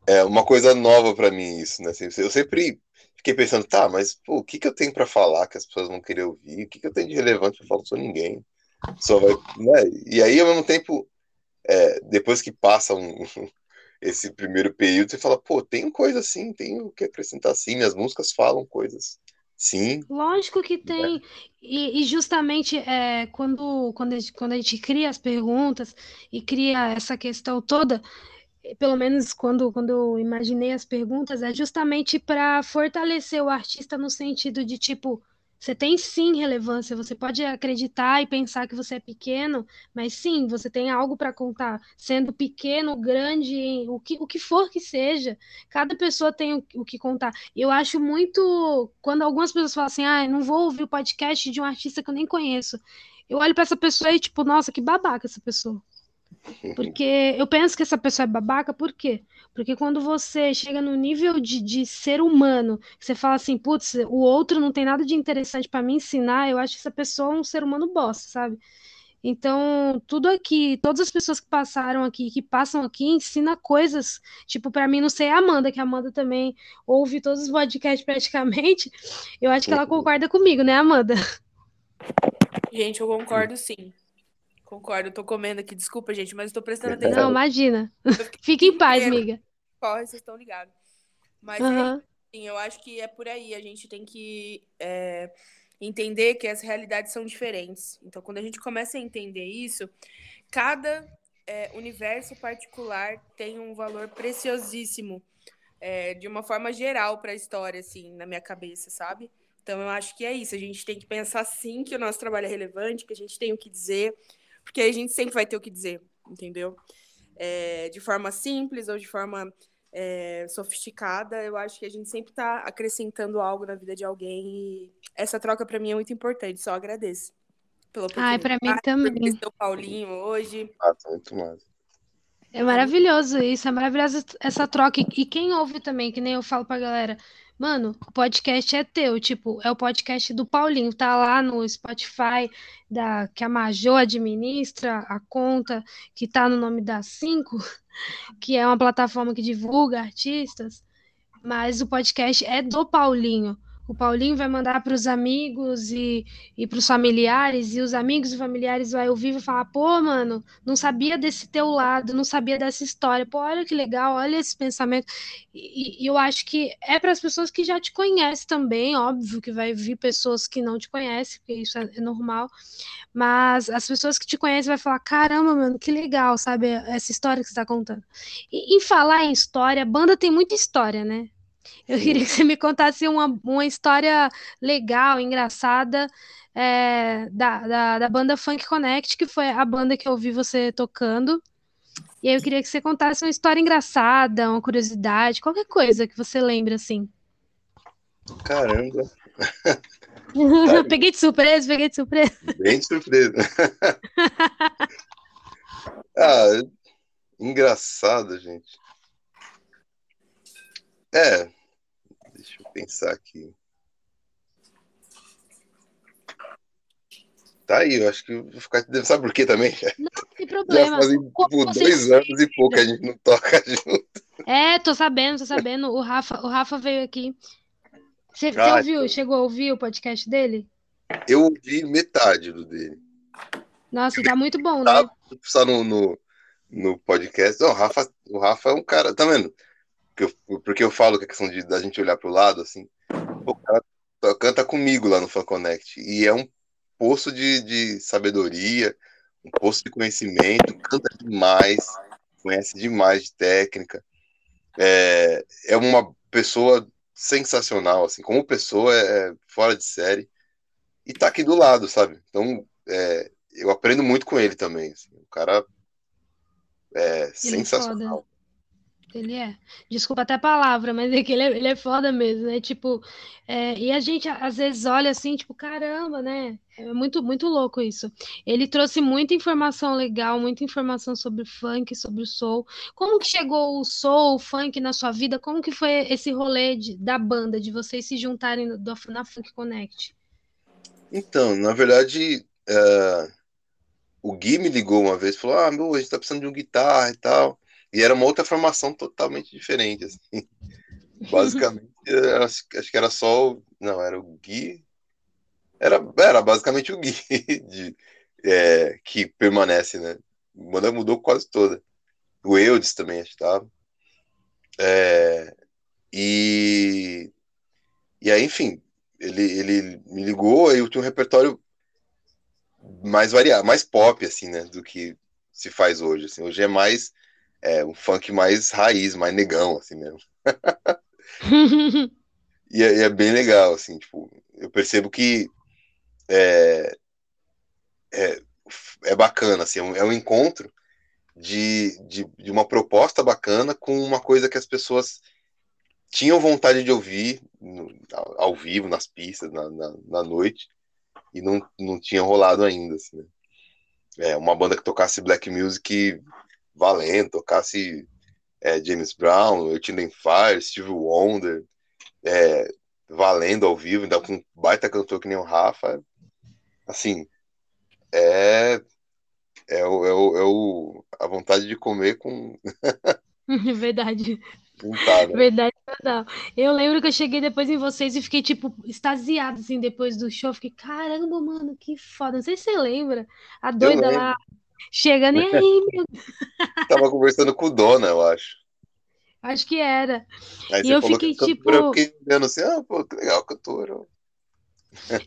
é uma coisa nova para mim isso, né? Assim, eu sempre fiquei pensando, tá, mas pô, o que, que eu tenho para falar que as pessoas vão querer ouvir? O que, que eu tenho de relevante? Eu falo, sou ninguém. Só vai, né? E aí, ao mesmo tempo, é, depois que passa um, esse primeiro período, você fala, pô, tem coisa assim, tem o que acrescentar sim, minhas músicas falam coisas. Sim. Lógico que tem. É. E, e, justamente é, quando, quando, a gente, quando a gente cria as perguntas e cria essa questão toda, pelo menos quando, quando eu imaginei as perguntas, é justamente para fortalecer o artista no sentido de tipo você tem sim relevância, você pode acreditar e pensar que você é pequeno, mas sim, você tem algo para contar. Sendo pequeno, grande, o que, o que for que seja, cada pessoa tem o, o que contar. Eu acho muito. Quando algumas pessoas falam assim, ah, não vou ouvir o podcast de um artista que eu nem conheço. Eu olho para essa pessoa e, tipo, nossa, que babaca essa pessoa. Porque eu penso que essa pessoa é babaca, por quê? Porque quando você chega no nível de, de ser humano, você fala assim, putz, o outro não tem nada de interessante para me ensinar, eu acho que essa pessoa é um ser humano bosta, sabe? Então, tudo aqui, todas as pessoas que passaram aqui, que passam aqui, ensina coisas. Tipo, para mim, não sei a Amanda, que a Amanda também ouve todos os podcasts praticamente. Eu acho que ela concorda comigo, né, Amanda? Gente, eu concordo sim. Concordo, eu tô comendo aqui. Desculpa, gente, mas eu tô prestando atenção. Não, imagina. Fique em paz, amiga. Corre, vocês estão ligados. Mas uhum. é, sim, eu acho que é por aí. A gente tem que é, entender que as realidades são diferentes. Então, quando a gente começa a entender isso, cada é, universo particular tem um valor preciosíssimo, é, de uma forma geral para a história, assim, na minha cabeça, sabe? Então, eu acho que é isso. A gente tem que pensar, sim, que o nosso trabalho é relevante, que a gente tem o que dizer, porque a gente sempre vai ter o que dizer, entendeu? É, de forma simples ou de forma é, sofisticada, eu acho que a gente sempre está acrescentando algo na vida de alguém e essa troca para mim é muito importante, só agradeço pela. Ai, para mim também. o Paulinho hoje. Ah, tá muito massa. É maravilhoso isso, é maravilhosa essa troca. E quem ouve também, que nem eu falo pra galera, Mano, o podcast é teu, tipo, é o podcast do Paulinho, tá lá no Spotify, da, que a Majô administra, a conta que tá no nome da Cinco, que é uma plataforma que divulga artistas, mas o podcast é do Paulinho o Paulinho vai mandar para os amigos e, e para os familiares, e os amigos e familiares vai ouvir e falar: pô, mano, não sabia desse teu lado, não sabia dessa história, pô, olha que legal, olha esse pensamento. E, e eu acho que é para as pessoas que já te conhecem também, óbvio que vai vir pessoas que não te conhecem, porque isso é, é normal, mas as pessoas que te conhecem vai falar: caramba, mano, que legal, sabe, essa história que você está contando. E em falar em história, banda tem muita história, né? Eu queria que você me contasse uma, uma história legal, engraçada, é, da, da, da, banda Funk Connect, que foi a banda que eu ouvi você tocando. E aí eu queria que você contasse uma história engraçada, uma curiosidade, qualquer coisa que você lembre, assim. Caramba! peguei de surpresa, peguei de surpresa. Bem de surpresa. ah, engraçado, gente. É, pensar aqui. Tá aí, eu acho que vou ficar. Sabe por quê também? Não tem Já problema. fazem Como tipo, dois anos e pouco a gente não toca junto. É, tô sabendo, tô sabendo. O Rafa, o Rafa veio aqui. Você Ah, ouviu? então. Chegou a ouvir o podcast dele? Eu ouvi metade do dele. Nossa, tá muito bom, né? Tá só no, no, no podcast. Não, o Rafa, o Rafa é um cara, tá vendo? Porque eu, porque eu falo que a questão de, da gente olhar pro lado, assim, o cara canta comigo lá no Fan Connect. E é um poço de, de sabedoria, um poço de conhecimento, canta demais, conhece demais de técnica. É, é uma pessoa sensacional, assim, como pessoa é, é fora de série. E tá aqui do lado, sabe? Então, é, eu aprendo muito com ele também. assim. O cara é Ele é sensacional. Ele é. Desculpa até a palavra, mas é que ele é, ele é foda mesmo, né? Tipo, é, e a gente às vezes olha assim, tipo, caramba, né? É muito, muito louco isso. Ele trouxe muita informação legal, muita informação sobre funk, sobre o soul. Como que chegou o soul, o funk na sua vida? Como que foi esse rolê de- da banda, de vocês se juntarem do- na Funk Connect? Então, na verdade, é, o Gui me ligou uma vez falou: Ah, meu, a gente tá precisando de um guitarra e tal. E era uma outra formação totalmente diferente, assim. Basicamente, eu acho, que era só. o- Não, era o Gui. Era, era basicamente o Gui de- é, que permanece, né? A banda mudou quase toda. O Eudes também acho que estava. É, e, e aí, enfim, ele, ele me ligou, aí eu tinha um repertório mais variado, mais pop, assim, né? Do que se faz hoje. Assim. Hoje é mais é, um funk mais raiz, mais negão, assim mesmo. E é, é bem legal, assim, tipo, eu percebo que é, é, é bacana, assim, é um, é um encontro de, de, de uma proposta bacana com uma coisa que as pessoas tinham vontade de ouvir no- ao, ao vivo, nas pistas, na, na, na noite, e não, não tinha rolado ainda, assim, né? É, uma banda que tocasse black music valendo, tocasse é, James Brown, and Fire, Stevie Wonder, é, valendo ao vivo, ainda com um baita cantor que nem o Rafa, assim, é, é, o, é, o, é o- a vontade de comer com Verdade. juntada. Verdade total. Eu lembro que eu cheguei depois em vocês e fiquei, tipo, extasiada, assim, depois do show. Fiquei, caramba, mano, que foda. Não sei se você lembra. A doida lá chegando, e aí, meu? Tava conversando com o Dona, eu acho. Acho que era. Aí E você eu falou fiquei, que cantora, tipo- eu fiquei vendo assim, ah, pô, que legal, cantora.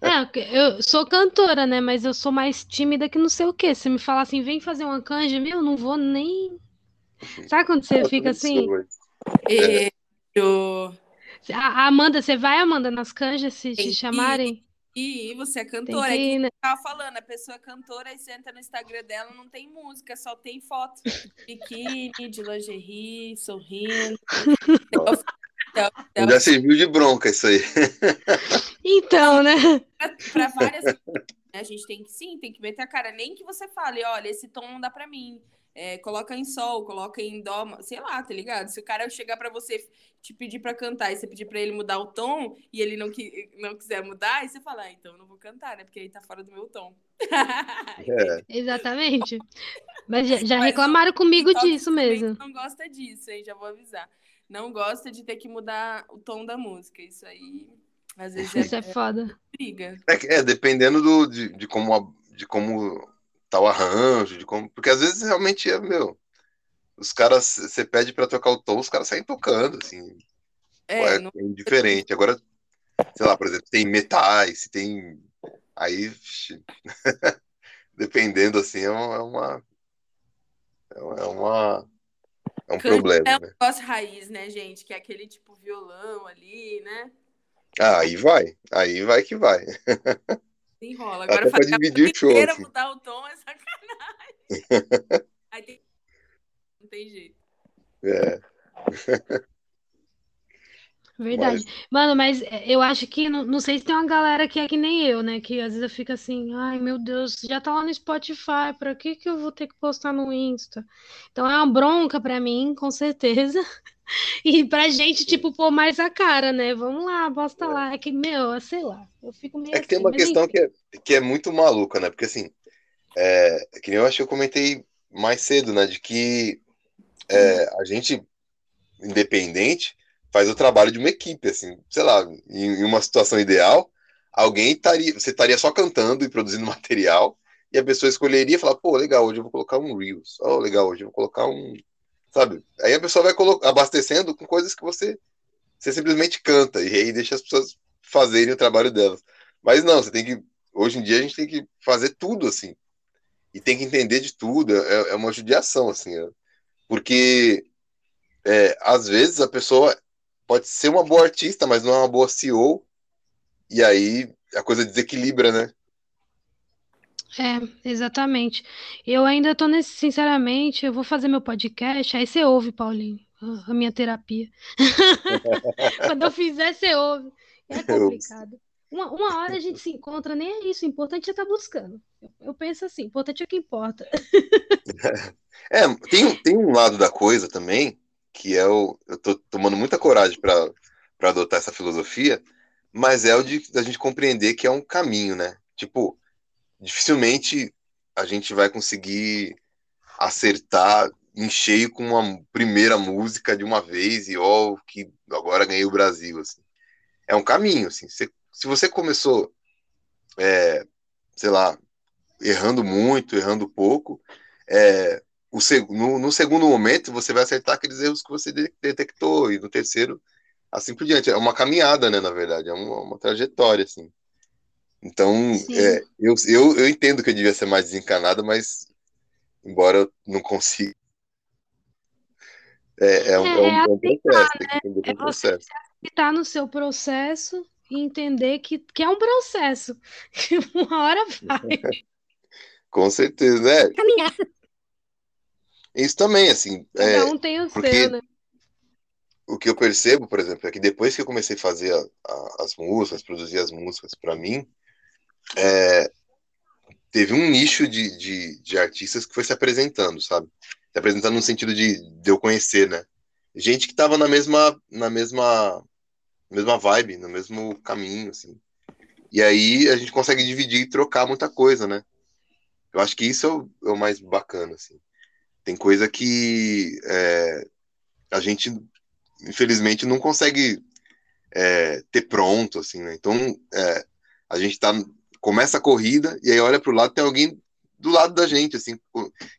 É, eu sou cantora, né? Mas eu sou mais tímida que não sei o quê. Se me falar assim, vem fazer uma canja, meu, não vou nem. Sabe quando você fica assim? mas- E eu... A Amanda, você vai, Amanda, nas canjas se Tem te chamarem? E você é Tem cantora. que É que ir, né? eu tava falando, a pessoa é cantora e você entra no Instagram dela, não tem música, só tem foto de biquíni, de lingerie, sorrindo. Já serviu de bronca isso aí. Então, né? Para várias né? A gente tem que sim, tem que meter a cara. Nem que você fale, olha, esse tom não dá pra mim. É, coloca em sol, coloca em dó, sei lá, tá ligado? Se o cara chegar pra você te pedir pra cantar e você pedir pra ele mudar o tom e ele não, qui- não quiser mudar, aí você fala, ah, então eu não vou cantar, né? Porque aí tá fora do meu tom. É. Exatamente. Mas já, já Mas reclamaram comigo Só que disso mesmo. Não gosta disso, hein? Já vou avisar. Não gosta de ter que mudar o tom da música. Isso aí, às vezes, Isso é, é foda. briga. É, que- é, dependendo do, de, de como a- de como o arranjo, de como, porque às vezes realmente é, meu, os caras, você pede pra tocar o tom, os caras saem tocando, assim, É, é, não- é indiferente. Agora, sei lá, por exemplo, tem metais, tem, aí, dependendo, assim, é uma, é uma, é uma, é um Cante problema, é um né? negócio raiz, né, gente? Que é aquele tipo violão ali, né? Ah, aí vai, aí vai que vai. Enrola. Até Agora pra fazer a dividir o show, inteira, assim. mudar o tom é sacanagem. Aí tem... Não tem jeito. É, Verdade. Mano, mas é, eu acho que, não, não sei se tem uma galera que é que nem eu, né? Que às vezes eu fico assim, ai meu Deus, já tá lá no Spotify, pra que que eu vou ter que postar no Insta? Então é uma bronca pra mim, com certeza. E pra gente, tipo, pôr mais a cara, né? Vamos lá, posta lá. É que, meu, sei lá, eu fico meio É que tem assim, uma mas questão que é, que é muito maluca, né? Porque assim, é, que nem eu acho que eu comentei mais cedo, né? De que é, a gente, independente, faz o trabalho de uma equipe, assim, sei lá, em, em uma situação ideal, alguém estaria, você estaria só cantando e produzindo material, e a pessoa escolheria e falar, pô, legal, hoje eu vou colocar um Reels, oh, legal, hoje eu vou colocar um, sabe? Aí a pessoa vai abastecendo com coisas que você, você simplesmente canta, e aí deixa as pessoas fazerem o trabalho delas. Mas não, você tem que, hoje em dia a gente tem que fazer tudo, assim, e tem que entender de tudo, é, é uma judiação, assim, é. porque é, às vezes a pessoa pode ser uma boa artista, mas não é uma boa CEO, e aí a coisa desequilibra, né? É, exatamente. Eu ainda tô nesse, sinceramente, eu vou fazer meu podcast, aí você ouve, Paulinho, a minha terapia. Quando eu fizer, você ouve. É complicado. Uma, uma hora a gente se encontra, nem é isso. O importante é estar buscando. Eu, penso assim, o importante é o que importa. É, tem, tem um lado da coisa também, que é o. Eu tô tomando muita coragem para adotar essa filosofia, mas é o de da gente compreender que é um caminho, né? Tipo, dificilmente a gente vai conseguir acertar em cheio com uma primeira música de uma vez e ó, que agora ganhei o Brasil, assim. É um caminho, assim. Você- se você começou, é, sei lá, errando muito, errando pouco, é, o no, no segundo momento você vai acertar aqueles erros que você de- detectou, e no terceiro, assim por diante. É uma caminhada, né, na verdade, é uma, uma trajetória, assim. Então, é, eu, eu, eu entendo que eu devia ser mais desencanado, mas embora eu não consiga. É, é, um, é, um, é um processo, tem que entender que é É um você processo. estar no seu processo e entender que, que é um processo. Que uma hora vai. Com certeza, é. Caminhar. Isso também, assim, Cada é, um tem o seu, né? o que eu percebo, por exemplo, é que depois que eu comecei a fazer a- a- as músicas, produzir as músicas para mim, é, teve um nicho de, de, de artistas que foi se apresentando, sabe? Se apresentando no sentido de, de eu conhecer, né? Gente que tava na mesma, na mesma, mesma vibe, no mesmo caminho, assim. E aí a gente consegue dividir e trocar muita coisa, né? Eu acho que isso é o, é o mais bacana, assim. Tem coisa que é, a gente, infelizmente, não consegue é, ter pronto, assim, né? Então, é, a gente tá, começa a corrida e aí olha pro lado, tem alguém do lado da gente, assim,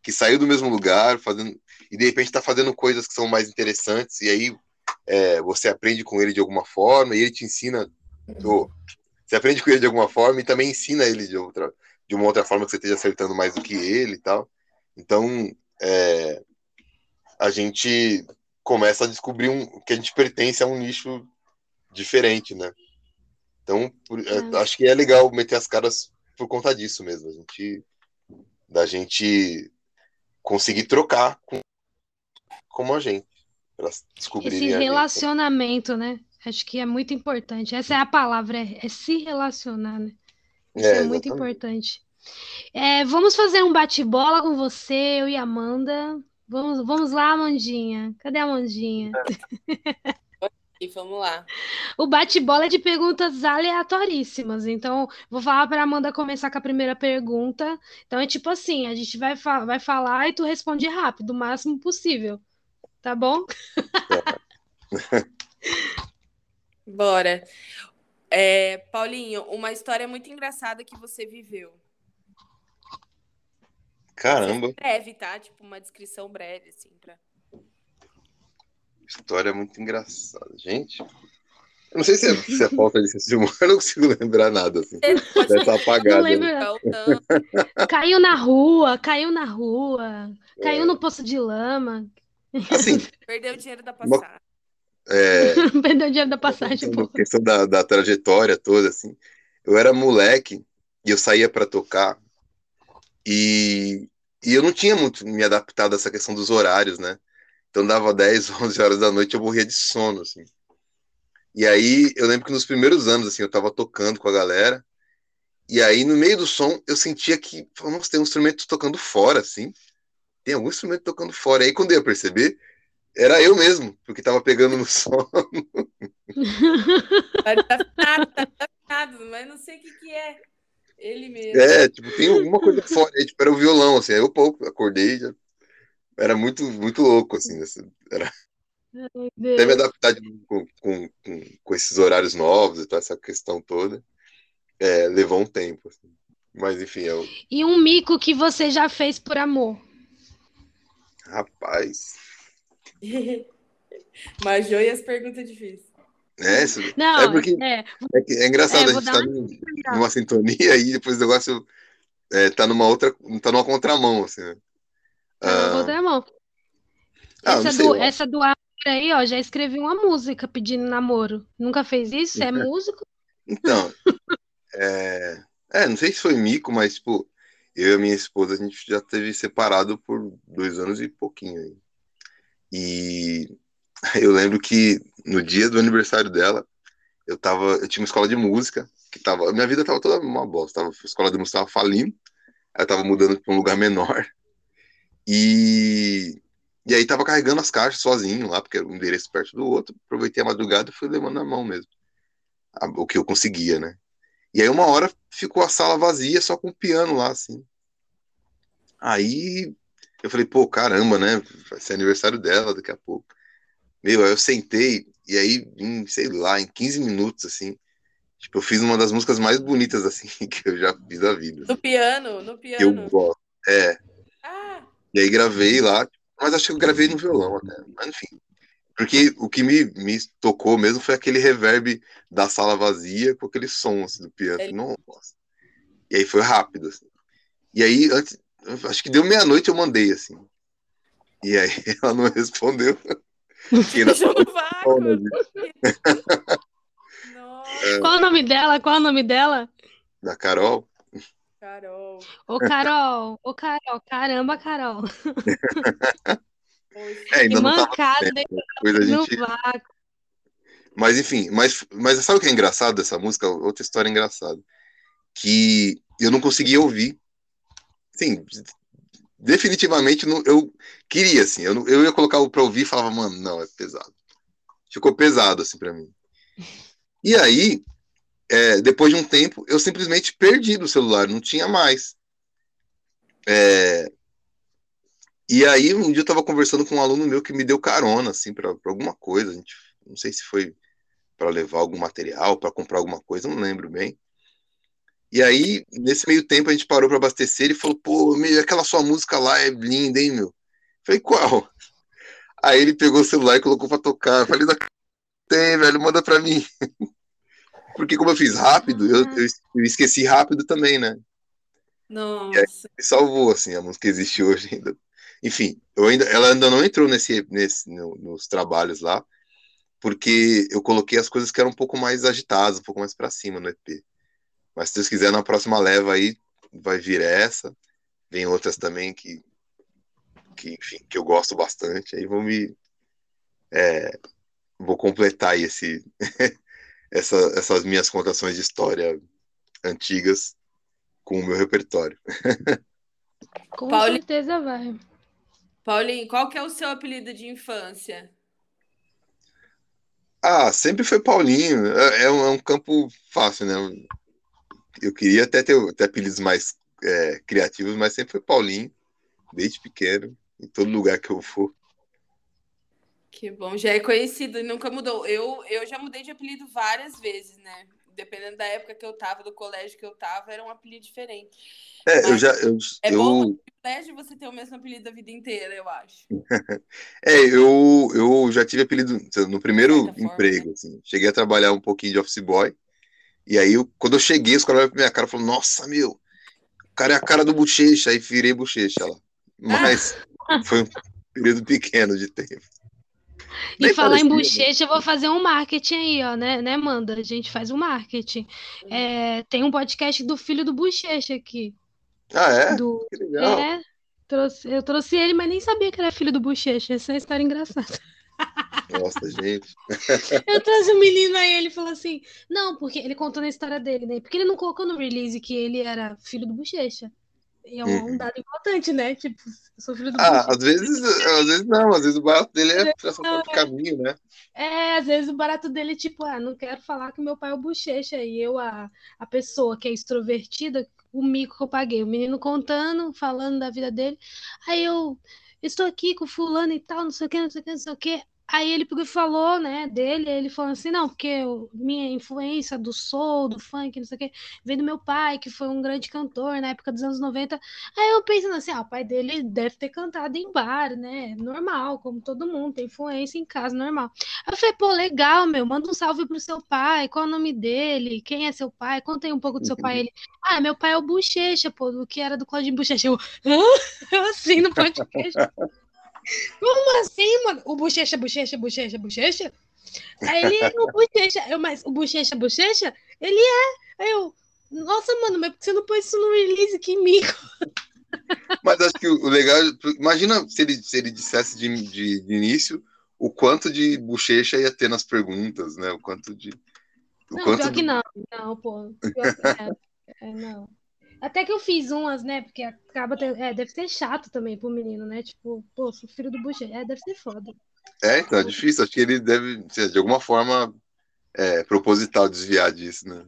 que saiu do mesmo lugar, fazendo, e de repente tá fazendo coisas que são mais interessantes, e aí é, você aprende com ele de alguma forma, e ele te ensina, ou, você aprende com ele de alguma forma e também ensina ele de outra, de uma outra forma que você esteja acertando mais do que ele e tal. Então, é, a gente começa a descobrir um, que a gente pertence a um nicho diferente, né? Então, por- é, É. acho que é legal meter as caras por conta disso mesmo, a gente, da gente conseguir trocar com, como a gente, para descobrirem Esse gente. relacionamento, né? Acho que é muito importante. Essa é a palavra, é, é se relacionar, né? Isso É, é muito importante. É, vamos fazer um bate-bola com você, eu e a Amanda. Vamos, vamos lá, Amandinha. Cadê a Amandinha? E vamos lá. O bate-bola é de perguntas aleatoríssimas. Então, vou falar para Amanda começar com a primeira pergunta. Então, é tipo assim: a gente vai, fa- vai falar e tu responde rápido, o máximo possível. Tá bom? Bora. É, Paulinho, uma história muito engraçada que você viveu. Caramba, Breve, tá? Tipo, uma descrição breve, assim, pra... história muito engraçada. Gente, eu não sei se é, se é falta de senso de humor, eu não consigo lembrar nada, assim, dessa Não apagada. lembro. né? Caiu na rua, caiu na rua, caiu É. no poço de lama, Assim, Perdeu o dinheiro da Uma- passagem. é, perdeu o dinheiro da passagem, da- questão da, da trajetória toda, assim. Eu era moleque e eu saía para tocar e, e eu não tinha muito me adaptado a essa questão dos horários, né? Então dava 10, 11 horas da noite eu morria de sono, assim. E aí eu lembro que nos primeiros anos, assim, eu tava tocando com a galera, e aí no meio do som eu sentia que, nossa, tem um instrumento tocando fora, assim. Tem algum instrumento tocando fora. E aí quando eu ia perceber, era eu mesmo, porque tava pegando no. Tá tá afinado, mas não sei o que, que é. Ele mesmo. É, tipo, tem alguma coisa fora. Aí, tipo, era o violão, assim. Aí eu pouco acordei já. Era muito, muito louco, assim. assim, Era até me adaptar com, com, com, com esses horários novos e tal, essa questão toda. É, levou um tempo, assim. Mas enfim, eu, E um mico que você já fez por amor. rapaz. Majô e as perguntas difíceis. É, isso, Não, é porque é, é, é engraçado, É, a gente tá num- numa sintonia e depois o negócio é, tá numa outra, tá numa contramão, assim, né? tá Ah, outra mão. ah, Essa sei, do, essa do aí, ó, já escrevi uma música pedindo namoro. Nunca fez isso? É músico? Então, é, é, não sei se foi mico, mas, tipo, eu e a minha esposa, a gente já teve separado por dois anos e pouquinho aí. E eu lembro que no dia do aniversário dela, eu tava, eu tinha uma escola de música, que tava, minha vida tava toda uma bosta, tava, a escola de música tava falindo, eu tava mudando para um lugar menor, e, e aí tava carregando as caixas sozinho lá, porque era um endereço perto do outro, aproveitei a madrugada e fui levando na mão mesmo, a- o que eu conseguia, né? E aí uma hora ficou a sala vazia, só com o piano lá, assim. Aí eu falei, pô, caramba, né? Vai ser aniversário dela daqui a pouco. Meu, aí eu sentei, e aí, em, sei lá, em 15 minutos, assim, tipo, eu fiz uma das músicas mais bonitas, assim, que eu já fiz da vida. No piano, no que eu piano. gosto. É, Ah, e aí gravei lá, mas acho que eu gravei no violão até, mas enfim. Porque o que me, me tocou mesmo foi aquele reverb da sala vazia com aquele som assim, do piano. Ele- Nossa. E aí foi rápido, assim. E aí, antes, acho que deu meia-noite eu mandei, assim. E aí ela não respondeu. Fiquei na deixa no vácuo. Qual o nome dela? Qual o nome dela? da Carol. Carol. Ô, Carol. Ô, Carol. Caramba, Carol. É, ainda Que não mancada, certo, hein? depois a No gente. vácuo. Mas enfim, mas, mas sabe o que é engraçado dessa música? Outra história engraçada. Que eu não conseguia ouvir. Sim, definitivamente não, eu queria, assim. Eu, eu ia colocar pra ouvir e falava, mano, não, é pesado. Ficou pesado, assim, pra mim. E aí, é, depois de um tempo, eu simplesmente perdi do celular, não tinha mais. É, e aí, um dia eu tava conversando com um aluno meu que me deu carona, assim, pra, pra alguma coisa. A gente, não sei se foi para levar algum material, para comprar alguma coisa, não lembro bem. E aí, nesse meio tempo, a gente parou para abastecer e falou: pô, meu, aquela sua música lá é linda, hein, meu? Falei: qual? Aí ele pegou o celular e colocou para tocar. Eu falei: não tem, velho, manda para mim. Porque, como eu fiz rápido, eu, eu, esqueci rápido também, né? Nossa. Me salvou, assim, a música existe hoje ainda. Enfim, eu ainda, ela ainda não entrou nesse, nesse, no- nos trabalhos lá, porque eu coloquei as coisas que eram um pouco mais agitadas, um pouco mais para cima no EP. Mas se Deus quiser, na próxima leva aí vai vir essa. Vem outras também que, que enfim, que eu gosto bastante. Aí vou me. é, vou completar aí esse, essa, essas minhas contações de história antigas com o meu repertório. Com Pauli- certeza vai. Paulinho, qual que é o seu apelido de infância? Ah, sempre foi Paulinho. É, é um, é um campo fácil, né? Eu queria até ter, apelidos mais é, criativos, mas sempre foi Paulinho, desde pequeno, em todo lugar que eu for. Que bom, já é conhecido e nunca mudou. Eu, eu já mudei de apelido várias vezes, né? Dependendo da época que eu tava, do colégio que eu tava, era um apelido diferente. É, eu Mas já. Eu, É eu, bom no colégio você ter o mesmo apelido a vida inteira, eu acho. é, eu, eu já tive apelido no primeiro certa forma, emprego, assim. Cheguei a trabalhar um pouquinho de office boy. E aí, eu- quando eu cheguei, os caras olharam pra minha cara e falaram: Nossa, meu, o cara é a cara do bochecha. Aí virei bochecha lá. Mas foi um período pequeno de tempo. E Nem falar em né? bochecha, eu vou fazer um marketing aí, ó, né, né, Amanda? A gente faz um marketing. É, tem um podcast do filho do Bochecha aqui. Ah, é? Do, Que legal. é, trouxe, eu trouxe ele, mas nem sabia que era filho do Bochecha. Essa é uma história engraçada. Nossa, gente. Eu trouxe um menino aí, ele falou assim: não, porque ele contou na história dele, né? Porque ele não colocou no release que ele era filho do Bochecha. E é um, um Uhum. dado importante, né? Tipo, eu sou filho do Ah, Bochecha. às vezes, às vezes não, às vezes o barato dele é pra seu próprio caminho, né? É, às vezes o barato dele é tipo, ah, não quero falar que meu pai é o Bochecha. E eu, a, a pessoa que é extrovertida, o mico que eu paguei. O menino contando, falando da vida dele. Aí eu estou aqui com fulano e tal, não sei o que, não sei o que, não sei o que. Aí ele falou, né, dele, ele falou assim, não, porque eu- minha influência do soul, do funk, não sei o que, vem do meu pai, que foi um grande cantor na época dos anos 90. Aí eu pensando assim, ah, o pai dele deve ter cantado em bar, né, normal, como todo mundo, tem influência em casa, normal. Aí eu falei, pô, legal, meu, manda um salve pro seu pai, qual é o nome dele, quem é seu pai, conta aí um pouco do seu pai. Ele, ah, meu pai é o Bochecha, pô, do que era do Claudinho Bochecha. Eu, hã? Eu assim, no podcast. Como assim, mano? O Bochecha, Bochecha, Bochecha, Bochecha? Aí ele é o Bochecha. Eu, mas o Bochecha, Bochecha? Ele é. Aí eu, nossa, mano, mas por que você não pôs isso no release? Que mico. Mas acho que o legal. Imagina se ele, se ele dissesse de, de, de início o quanto de bochecha ia ter nas perguntas, né? O quanto de. O Não, quanto pior que não. Não, pô. Pior que, é, é, não. Até que eu fiz umas, né? Porque acaba. ter- é, deve ser chato também pro menino, né? Tipo, pô, sou filho do Bochecha. É, deve ser foda. É, então é difícil. Acho que ele deve, ser, de alguma forma, é, proposital desviar disso, né?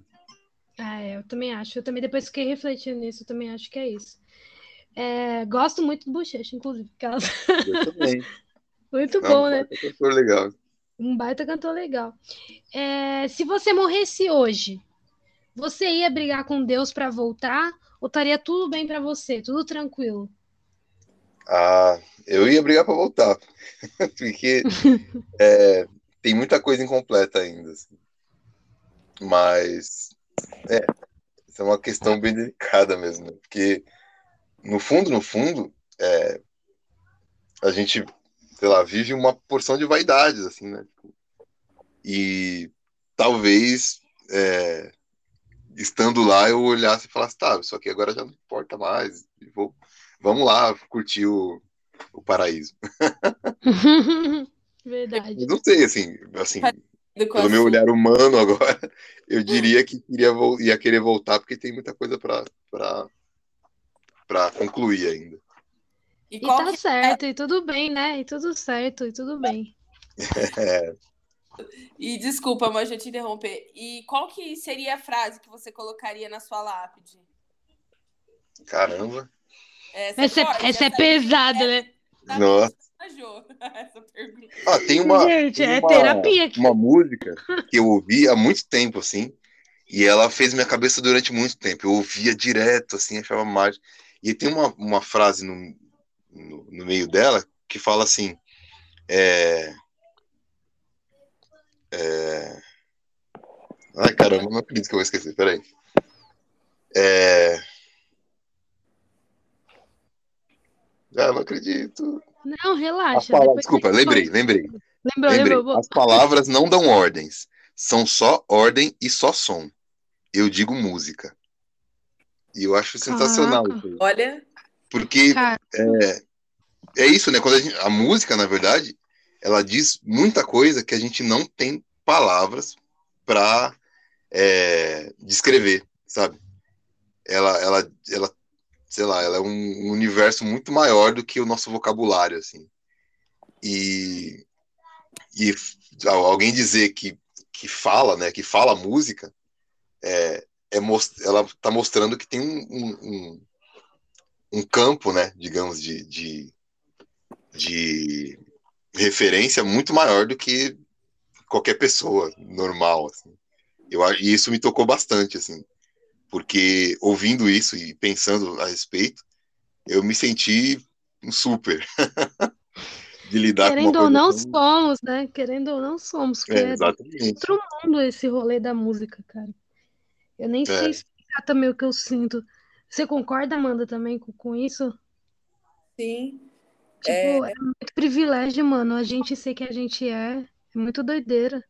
Ah, é, eu também acho. Eu também depois fiquei refletindo nisso, eu também acho que é isso. É, gosto muito do Bochecha, inclusive. Eu também. Muito Não, bom, né? baita cantor legal. Um baita cantor legal. É, se você morresse hoje, você ia brigar com Deus pra voltar? Ou estaria tudo bem pra você? Tudo tranquilo? Ah, eu ia brigar para voltar, porque é, tem muita coisa incompleta ainda. assim. Mas é, é uma questão bem delicada mesmo, né? Porque no fundo, no fundo, é, a gente, sei lá, vive uma porção de vaidades, assim, né? E talvez é, estando lá eu olhasse e falasse, tá, isso aqui agora já não importa mais, e vou, vamos lá curtir o, o paraíso. Verdade. Eu não sei, assim, assim, Do pelo meu olhar humano agora, eu diria que queria, vol- ia querer voltar porque tem muita coisa para para concluir ainda. E E tá que- certo, e tudo bem, né? E tudo certo, e tudo bem. É, E desculpa, mas eu te interromper. E qual que seria a frase que você colocaria na sua lápide? caramba. Essa, Essa é, forte, essa é pesada, né? Tá Nossa. essa. Ah, tem uma, Gente, tem é uma- terapia aqui. uma música que eu ouvi há muito tempo, assim, e ela fez minha cabeça durante muito tempo. Eu ouvia direto, assim, achava mágico. E tem uma, uma frase no, no, no meio dela que fala assim: é, é, Ai, caramba, não acredito que eu vou esquecer, peraí. É... Ah, não acredito. Não, As relaxa. palavras- depois Desculpa, lembrei, lembrei. Lembrou, Lembrei. lembrou. As palavras não dão ordens, são só ordem e só som. Eu digo música. E eu acho sensacional. Olha, Porque Cara, é isso, né? Quando a, gente- a música, na verdade, ela diz muita coisa que a gente não tem palavras para descrever, sabe? Ela, ela, ela, sei lá, ela é um universo muito maior do que o nosso vocabulário, assim. E, e al- alguém dizer que, que fala, né? Que fala música, é, é mos- ela está mostrando que tem um, um, um- um campo, né? Digamos, de, de, de referência muito maior do que qualquer pessoa normal, assim. Eu, e isso me tocou bastante, assim, porque ouvindo isso e pensando a respeito, eu me senti um super de lidar com querendo uma ou não, tão- somos, né? Querendo ou não, somos. É, é exatamente. outro mundo esse rolê da música, cara. Eu nem sei É. explicar também o que eu sinto. Você concorda, Amanda, também com, com isso? sim. Tipo, é... muito privilégio, mano. A gente ser que a gente é. É muito doideira.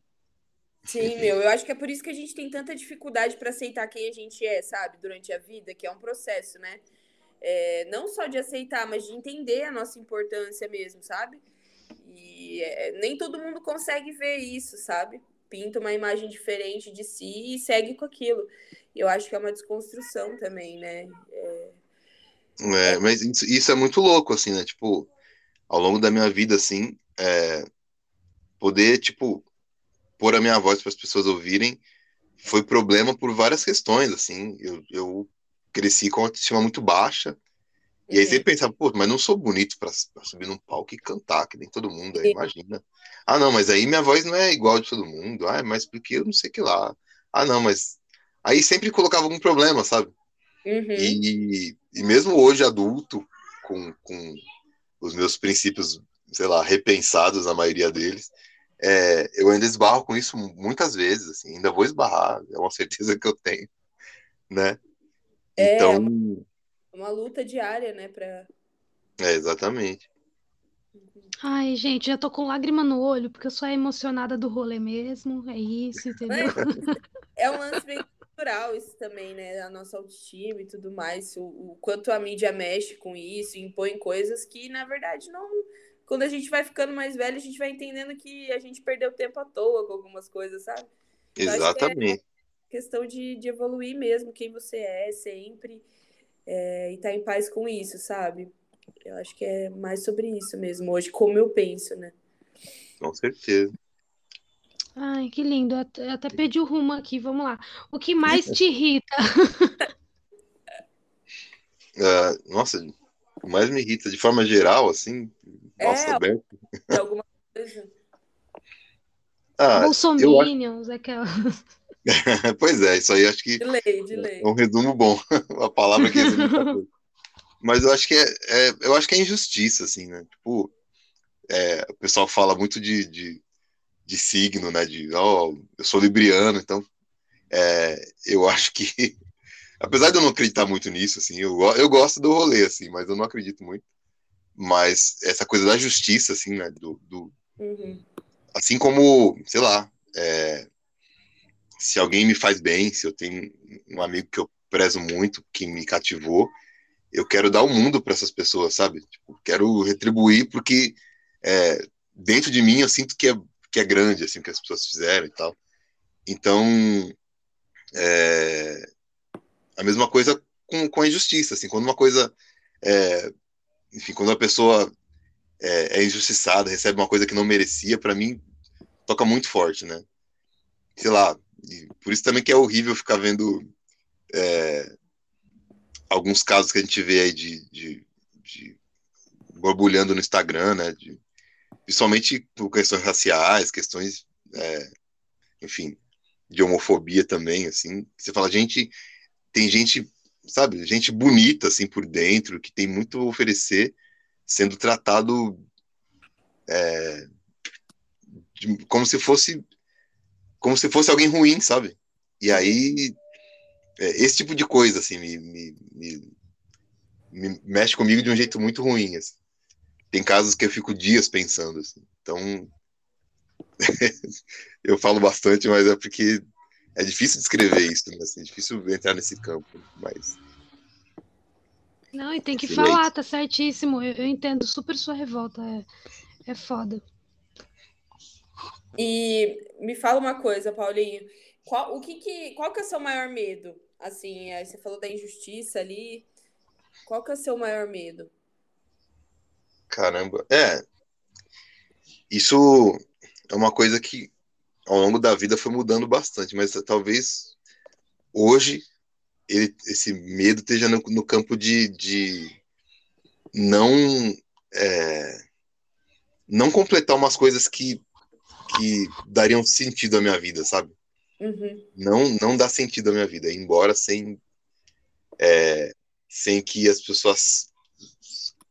Sim, meu, eu acho que é por isso que a gente tem tanta dificuldade para aceitar quem a gente é, sabe, durante a vida, que é um processo, né? É, não só de aceitar, mas de entender a nossa importância mesmo, sabe? E é, nem todo mundo consegue ver isso, sabe? Pinta uma imagem diferente de si e segue com aquilo. Eu acho que é uma desconstrução também, né? É... É, mas isso é muito louco, assim, né? Tipo, ao longo da minha vida, assim, é, poder, tipo, pôr a minha voz para as pessoas ouvirem foi problema por várias questões, assim. Eu, eu cresci com autoestima muito baixa. E aí Uhum. você pensa, pô, mas não sou bonito para subir num palco e cantar, que nem todo mundo, aí imagina. Ah, não, mas aí minha voz não é igual de todo mundo. Ah, mas porque eu não sei que lá. Ah, não, mas. Aí sempre colocava algum problema, sabe? Uhum. E, e mesmo hoje, adulto, com, com os meus princípios, sei lá, repensados, a maioria deles, é, eu ainda esbarro com isso muitas vezes, assim, ainda vou esbarrar, é uma certeza que eu tenho, né? É, Então, Uma luta diária, né? Pra... é, exatamente. Ai, gente, já tô com lágrima no olho, porque eu sou a emocionada do rolê mesmo. É isso, entendeu? É um lance bem cultural isso também, né? A nossa autoestima e tudo mais. O, o quanto a mídia mexe com isso, impõe coisas que, na verdade, não. Quando a gente vai ficando mais velho, a gente vai entendendo que a gente perdeu tempo à toa com algumas coisas, sabe? Acho que é- Exatamente. Questão de, de evoluir mesmo, quem você é sempre, é, e estar em paz com isso, sabe? Eu acho que é mais sobre isso mesmo, hoje, como eu penso, né? Com certeza. Ai, que lindo. Eu até, eu até perdi o rumo aqui. Vamos lá. O que mais te irrita? Ah, nossa, o mais me irrita, de forma geral, assim, nossa, É. aberto. De alguma coisa. Ah, eu acho, Bolsominions, aquela. pois é, isso aí acho que De lei, de lei. É um resumo bom, a palavra que coisa. Mas eu acho que é, é- eu acho que é injustiça, assim, né? Tipo, é, o pessoal fala muito de, de, de signo, né? De, ó, eu sou libriano, então é, eu acho que, apesar de eu não acreditar muito nisso, assim, eu, eu gosto do rolê, assim, mas eu não acredito muito. Mas essa coisa da justiça, assim, né? Do, do, Uhum. assim como, sei lá, é, se alguém me faz bem, se eu tenho um amigo que eu prezo muito, que me cativou, eu quero dar o mundo para essas pessoas, sabe? Tipo, quero retribuir porque é, dentro de mim eu sinto que é, que é grande, assim, que as pessoas fizeram e tal. Então, é, a mesma coisa com, com a injustiça, assim, quando uma coisa, é, enfim, quando a pessoa é, é injustiçada, recebe uma coisa que não merecia, para mim toca muito forte, né? Sei lá, por isso também que é horrível ficar vendo é, alguns casos que a gente vê aí de, de, de borbulhando no Instagram, né? De, principalmente por questões raciais, questões, é, enfim, de homofobia também, assim. Você fala, gente, tem gente, sabe, gente bonita, assim, por dentro, que tem muito a oferecer, sendo tratado é, de- como se fosse como se fosse alguém ruim, sabe? E aí é, esse tipo de coisa assim me, me, me- me mexe comigo de um jeito muito ruim. assim. Tem casos que eu fico dias pensando assim. Então eu falo bastante, mas é porque é difícil descrever isso, né? assim, é difícil entrar nesse campo, mas Não, e tem que falar, tá certíssimo. Eu, eu entendo super sua revolta. É, é foda. E me fala uma coisa, Paulinho. Qual, o que que, qual que é o seu maior medo? Assim, aí você falou da injustiça ali. Qual que é o seu maior medo? Caramba, é. Isso é uma coisa que ao longo da vida foi mudando bastante, mas talvez hoje ele- esse medo esteja no, no campo de, de não é, não completar umas coisas que, que dariam sentido à minha vida, sabe? Uhum. Não não dá sentido à minha vida, ir embora sem é, sem que as pessoas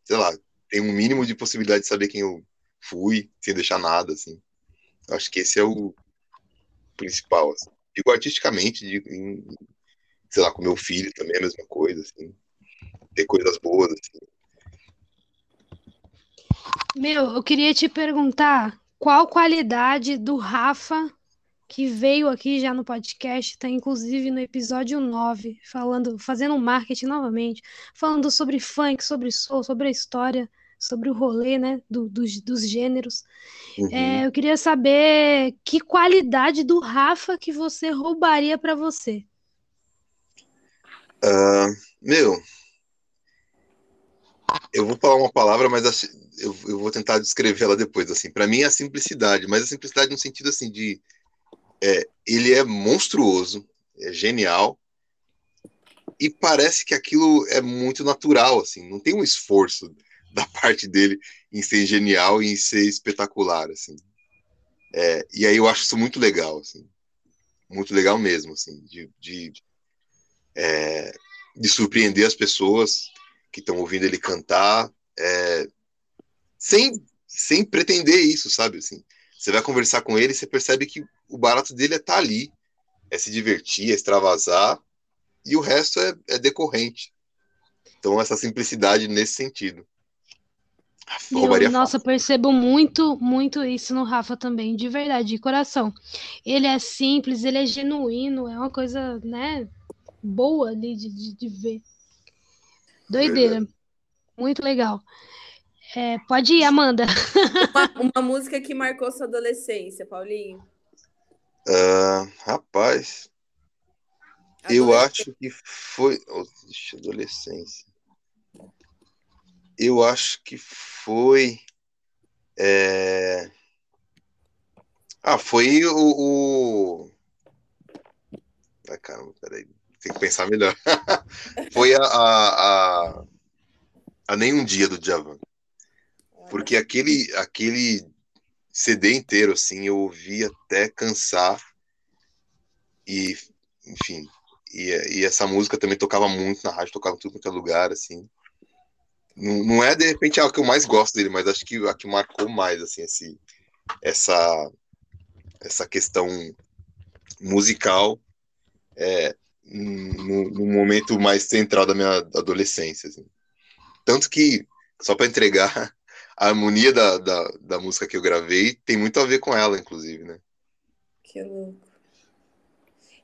sei lá tenham um mínimo de possibilidade de saber quem eu fui, sem deixar nada, assim. Eu acho que esse é o principal, assim. Digo artisticamente, digo em, sei lá, com meu filho também é a mesma coisa, assim. Ter coisas boas, assim. Meu, eu queria te perguntar qual qualidade do Rafa, que veio aqui já no podcast, tá inclusive no episódio 9, falando, fazendo marketing novamente, falando sobre funk, sobre soul, sobre a história, sobre o rolê, né, do, dos, dos gêneros. Uhum. É, eu queria saber que qualidade do Rafa que você roubaria para você. Ah, meu, eu vou falar uma palavra, mas assim, eu, eu vou tentar descrever ela depois. Assim, para mim é a simplicidade, mas a simplicidade no sentido assim de é, ele é monstruoso, é genial e parece que aquilo é muito natural, assim, não tem um esforço da parte dele em ser genial e em ser espetacular, assim. É, e aí eu acho isso muito legal, assim, muito legal mesmo, assim, de, de, é, de surpreender as pessoas que estão ouvindo ele cantar, é, sem, sem pretender isso, sabe, assim. Você vai conversar com ele, você percebe que o barato dele é estar tá ali, é se divertir, é extravasar, e o resto é, é decorrente. Então, essa simplicidade nesse sentido. Eu, nossa, percebo muito, muito isso no Rafa também, de verdade, de coração. Ele é simples, ele é genuíno, é uma coisa, né, boa ali de, de, de ver. Doideira. Verdade. Muito legal. É, pode ir, Amanda. Uma, uma, música que marcou sua adolescência, Paulinho? Uh, rapaz, eu acho que foi. Oh, adolescência. Eu acho que foi. É... Ah, foi o. o... Ai, caramba, peraí. Tem que pensar melhor. foi a, a, a, a Nenhum Dia do Djavan. Porque aquele, aquele CD inteiro, assim, eu ouvi até cansar. E, enfim, e, e, essa música também tocava muito na rádio, tocava em tudo quanto é lugar, assim. Não, não é, de repente, a que eu mais gosto dele, mas acho que a que marcou mais, assim, esse, essa, essa questão musical é, no, no, momento mais central da minha adolescência. Assim. Tanto que, só para entregar, a harmonia da, da, da música que eu gravei tem muito a ver com ela, inclusive, né? Que louco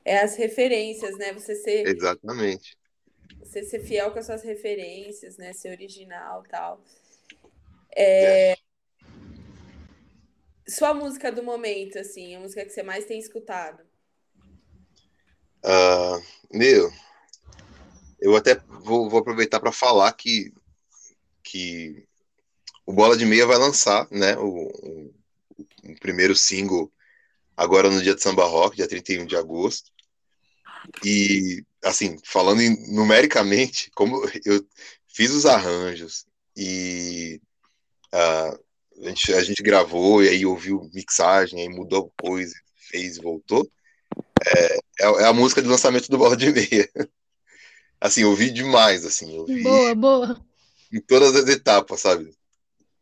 é as referências, né? Você ser. Exatamente. Você ser fiel com as suas referências, né? Ser original tal. É... Sua música do momento, assim, a música que você mais tem escutado? Uh, meu, eu até vou, vou aproveitar para falar que, que o Bola de Meia vai lançar, né? O, o, o primeiro single agora no dia de samba rock, dia 31 de agosto. E, assim, falando em, numericamente, como eu fiz os arranjos e uh, a, gente, a gente gravou e aí ouviu mixagem, aí mudou coisa, fez e voltou, é, é, é, a música de lançamento do Bola de Meia. Assim, ouvi demais, assim, ouvi boa, boa. em todas as etapas, sabe?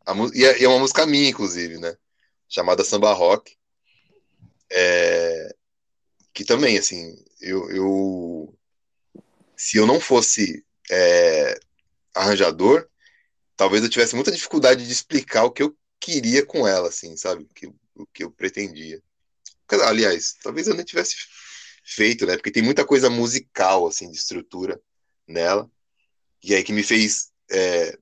A, e, é, e é uma música minha, inclusive, né? Chamada Samba Rock. É, que também, assim, eu, eu se eu não fosse é, arranjador, talvez eu tivesse muita dificuldade de explicar o que eu queria com ela, assim, sabe? O que, o que eu pretendia. Aliás, talvez eu nem tivesse feito, né? Porque tem muita coisa musical, assim, de estrutura nela. E aí que me fez, é,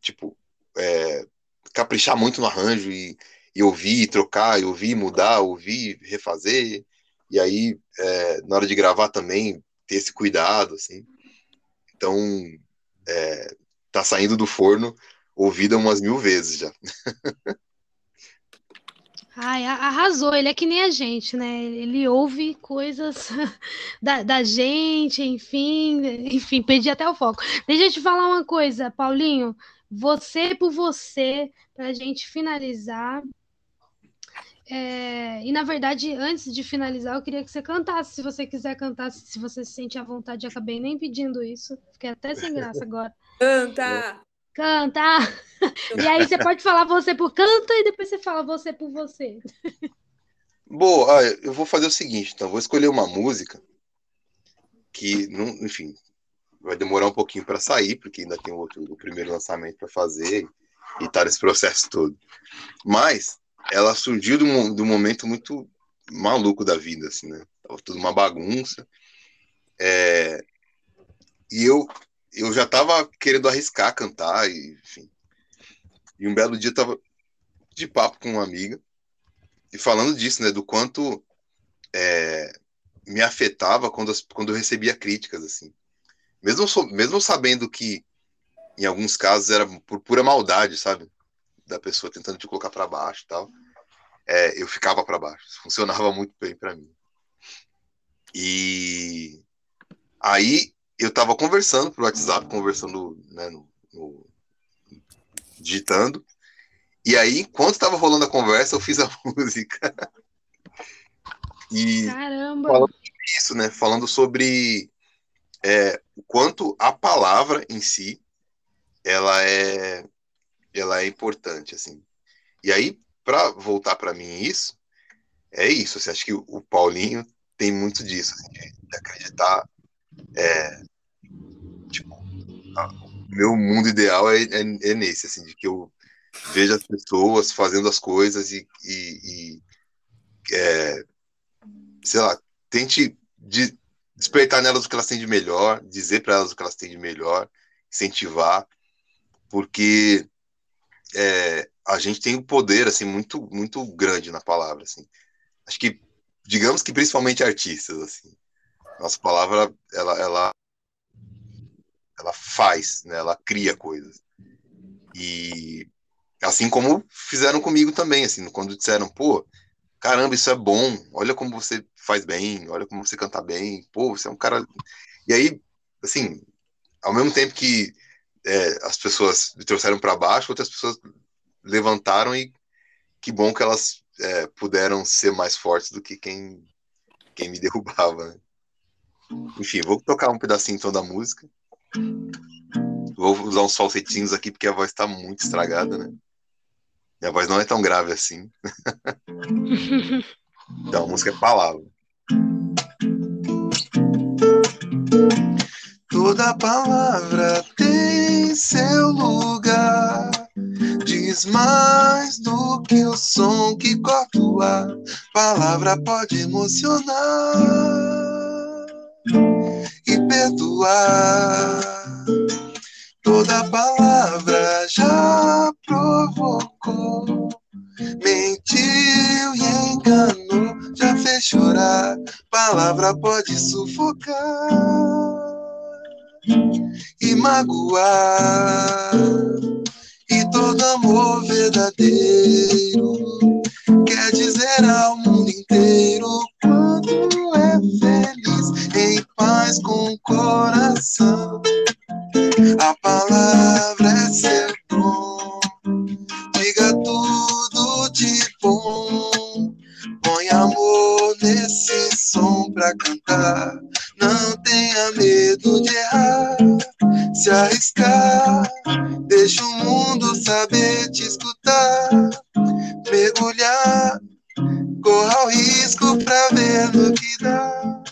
tipo, é, caprichar muito no arranjo e, e ouvir, e trocar, e ouvir, mudar, ouvir, refazer. E aí, é, na hora de gravar também, ter esse cuidado, assim. Então, é, tá saindo do forno ouvida umas mil vezes já. Ai, arrasou. Ele é que nem a gente, né? Ele ouve coisas da, da gente, enfim, enfim, perdi até o foco. Deixa eu te falar uma coisa, Paulinho. Você por você, para a gente finalizar, é, e na verdade, antes de finalizar, eu queria que você cantasse, se você quiser cantar, se você se sente à vontade. Eu acabei nem pedindo isso, fiquei até sem graça agora. Canta! Canta! E aí você pode falar você por canta e depois você fala você por você. Boa, eu vou fazer o seguinte, então, vou escolher uma música que, não, enfim, vai demorar um pouquinho para sair, porque ainda tem outro, o primeiro lançamento para fazer e tá nesse processo todo. Mas ela surgiu de um, de um momento muito maluco da vida, assim, né? Tava tudo uma bagunça. É, e eu, eu já tava querendo arriscar cantar, e, enfim. E um belo dia tava de papo com uma amiga e falando disso, né, do quanto é, me afetava quando, quando eu recebia críticas, assim. Mesmo, mesmo sabendo que em alguns casos era por pura maldade, sabe? Da pessoa tentando te colocar para baixo e tal. É, eu ficava para baixo. Funcionava muito bem para mim. E aí eu tava conversando pro WhatsApp, conversando, né, no, no, digitando. E aí, enquanto estava rolando a conversa, eu fiz a música. E Caramba! Falando isso, né? Falando sobre é, o quanto a palavra em si ela é ela é importante assim. E aí para voltar para mim isso é isso. Você acha que o Paulinho tem muito disso assim, de, acreditar é, tipo, a, meu mundo ideal é, é, é, nesse assim de que eu vejo as pessoas fazendo as coisas e, e, e é, sei lá tente de despertar nelas o que elas têm de melhor, dizer para elas o que elas têm de melhor, incentivar, porque é, a gente tem um poder assim muito muito grande na palavra, assim. Acho que digamos que principalmente artistas, assim. Nossa palavra ela ela ela faz, né? Ela cria coisas. E assim como fizeram comigo também, assim, quando disseram, pô, caramba, isso é bom, olha como você faz bem, olha como você canta bem, pô, você é um cara. E aí, assim, ao mesmo tempo que é, as pessoas me trouxeram para baixo, outras pessoas levantaram e que bom que elas é, puderam ser mais fortes do que quem, quem me derrubava. Né? Enfim, vou tocar um pedacinho então da música. Vou usar uns falsetinhos aqui porque a voz está muito estragada, né? Minha voz não é tão grave assim. então, a música é palavra. Toda palavra tem seu lugar. Diz mais do que o som que corta o ar. Palavra pode emocionar e perdoar. Toda palavra já provocou, mentiu e enganou, já fez chorar. Palavra pode sufocar e magoar. E todo amor verdadeiro quer dizer ao mundo inteiro quanto é feliz, em paz com o coração. A palavra é seu dom. Diga tudo de bom. Põe amor nesse som pra cantar. Não tenha medo de errar. Se arriscar, deixa o mundo saber te escutar. Mergulhar, corra o risco pra ver no que dá.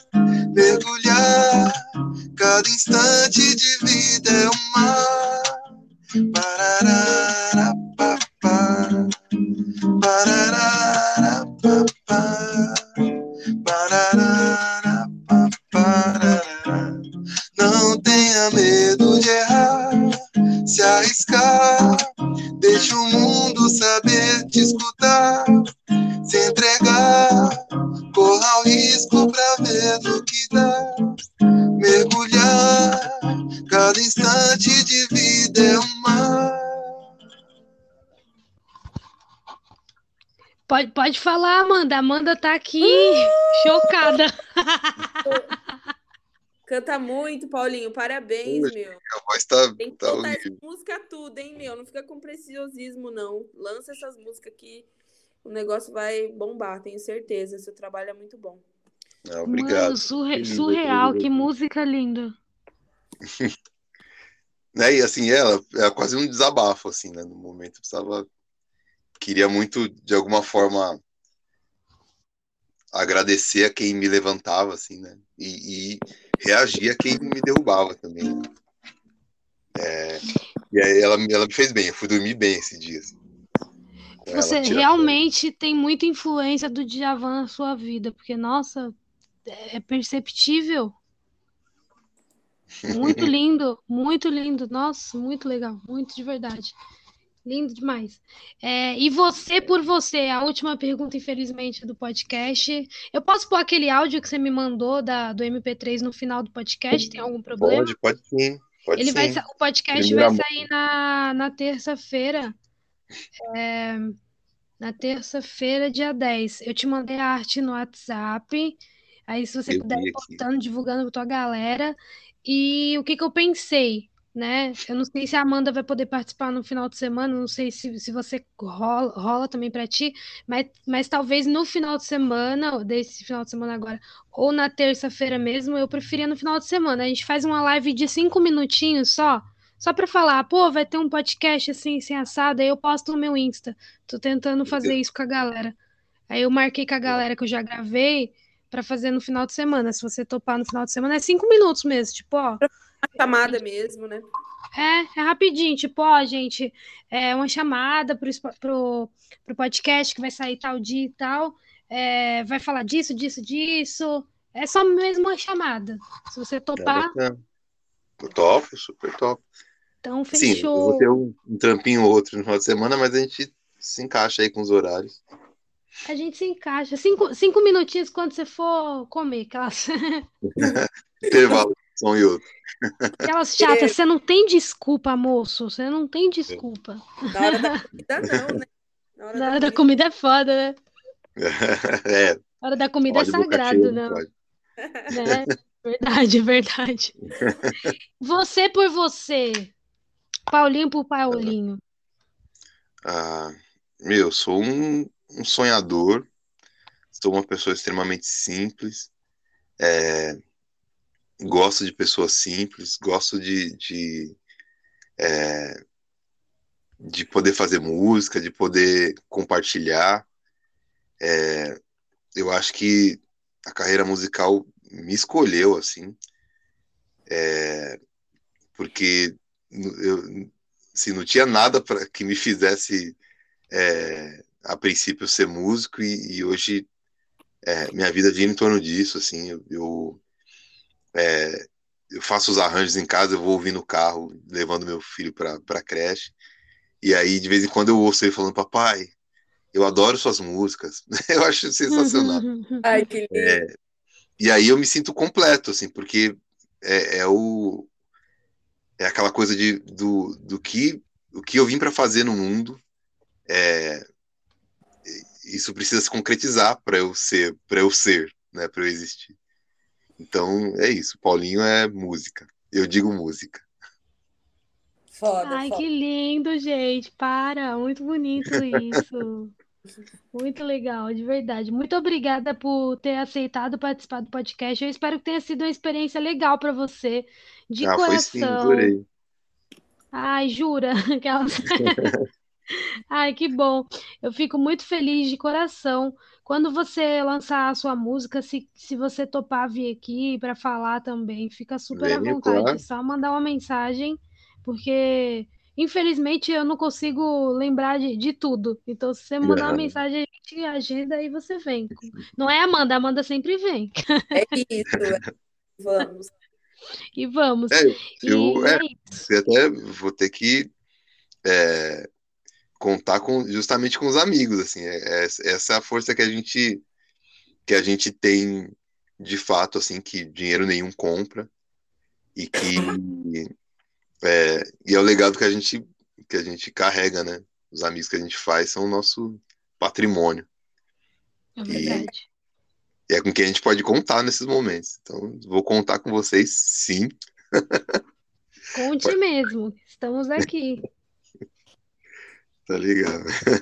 Mergulhar Cada instante de vida é um mar. Pararara, papá. Pararara, papá. Pararara, tenha medo de errar, se arriscar. Deixa o mundo saber te escutar. Se entregar, corra o risco pra ver no que dá mergulhar. Cada instante de vida é uma. Pode, pode falar, Amanda. Amanda tá aqui chocada. Canta muito, Paulinho. Parabéns, Poxa, meu. A voz tá, Tem que tá horrível. música tudo, hein, meu? Não fica com preciosismo, não. Lança essas músicas que o negócio vai bombar, tenho certeza. Seu trabalho é muito bom. Ah, obrigado. Mano, surre- surreal, que música linda. Né? E assim, ela é quase um desabafo, assim, né? No momento eu precisava. Queria muito, de alguma forma, agradecer a quem me levantava, assim, né? E, e reagir a quem me derrubava também. né? É, e aí ela, me- ela me fez bem, eu fui dormir bem esse dia. assim, Você realmente tem muita influência do Djavan na sua vida, porque, nossa, é perceptível. Muito lindo, muito lindo. Nossa, muito legal, muito de verdade. Lindo demais. É, e você por você, a última pergunta, infelizmente, do podcast. Eu posso pôr aquele áudio que você me mandou da, do MP3 no final do podcast? Tem algum problema? Pode, pode sim. Pode Ele sim. vai, o podcast vai sair na, na terça-feira. É, na terça-feira, dia 10. Eu te mandei a arte no WhatsApp. Aí, se você Eu puder ir postando, divulgando pra tua galera. E o que que eu pensei, né? Eu não sei se a Amanda vai poder participar no final de semana, não sei se, se você rola, rola também pra ti, mas, mas talvez no final de semana, ou desse final de semana agora, ou na terça-feira mesmo, eu preferia no final de semana. A gente faz uma live de cinco minutinhos só, só pra falar, pô, vai ter um podcast assim, sem assado, aí eu posto no meu Insta. Tô tentando fazer isso com a galera. Aí eu marquei com a galera que eu já gravei pra fazer no final de semana. Se você topar no final de semana, é cinco minutos mesmo, tipo, ó. Uma chamada mesmo, né? É, é rapidinho, tipo, ó, gente, é uma chamada pro, pro, pro podcast que vai sair tal dia e tal. É, vai falar disso, disso, disso. É só mesmo uma chamada. Se você É topar, topo, super top. então Sim, eu fechou. vou ter um, um trampinho ou outro no final de semana, mas a gente se encaixa aí com os horários. A gente se encaixa. Cinco, cinco minutinhos quando você for comer, aquelas, Intervalo, e outro. aquelas chatas. Você não tem desculpa, moço. Você não tem desculpa. Na hora da comida, não, né? Na hora Na hora da comida é foda, né? É, Na hora da comida é pode boca sagrado, né? né? Verdade, verdade. Você por você, Paulinho por Paulinho. Ah, meu, eu sou um, um sonhador, sou uma pessoa extremamente simples, é, gosto de pessoas simples, gosto de, de, é, de poder fazer música, de poder compartilhar. É, eu acho que a carreira musical me escolheu, assim, é, porque eu, assim, não tinha nada para que me fizesse é, a princípio ser músico e, e hoje é, minha vida gira em torno disso assim eu, eu, é, eu faço os arranjos em casa eu vou ouvir no carro levando meu filho para para creche e aí de vez em quando eu ouço ele falando papai eu adoro suas músicas eu acho sensacional Ai, que lindo. é, e aí eu me sinto completo, assim, porque é, é o é aquela coisa de do, do que o que eu vim para fazer no mundo, é, isso precisa se concretizar para eu ser, para eu ser, né, para eu existir. Então é isso. Paulinho é música. Eu digo música. Foda, Ai, foda. que lindo, gente. Para, muito bonito isso. Muito legal, de verdade. Muito obrigada por ter aceitado participar do podcast. Eu espero que tenha sido uma experiência legal para você, de ah, foi sim, coração. adorei. Ai, jura? Aquelas... Ai, que bom. Eu fico muito feliz de coração. Quando você lançar a sua música, se, se você topar vir aqui para falar também, fica super à Venho, vontade. claro. É só mandar uma mensagem, porque infelizmente eu não consigo lembrar de, de tudo. Então, se você mandar uma Ah, mensagem, a gente agenda e você vem. Não é Amanda, a Amanda sempre vem. É isso. é. Vamos. E vamos. é, eu, E é, é isso. eu até vou ter que é, contar com justamente com os amigos, assim, é, é- essa é a força que a gente que a gente tem de fato, assim, que dinheiro nenhum compra e que é, e é o legado que a gente que a gente carrega, né? Os amigos que a gente faz são o nosso patrimônio É verdade. e é com quem a gente pode contar nesses momentos. Então, vou contar com vocês, sim. Conte mesmo. Estamos aqui. Tá ligado?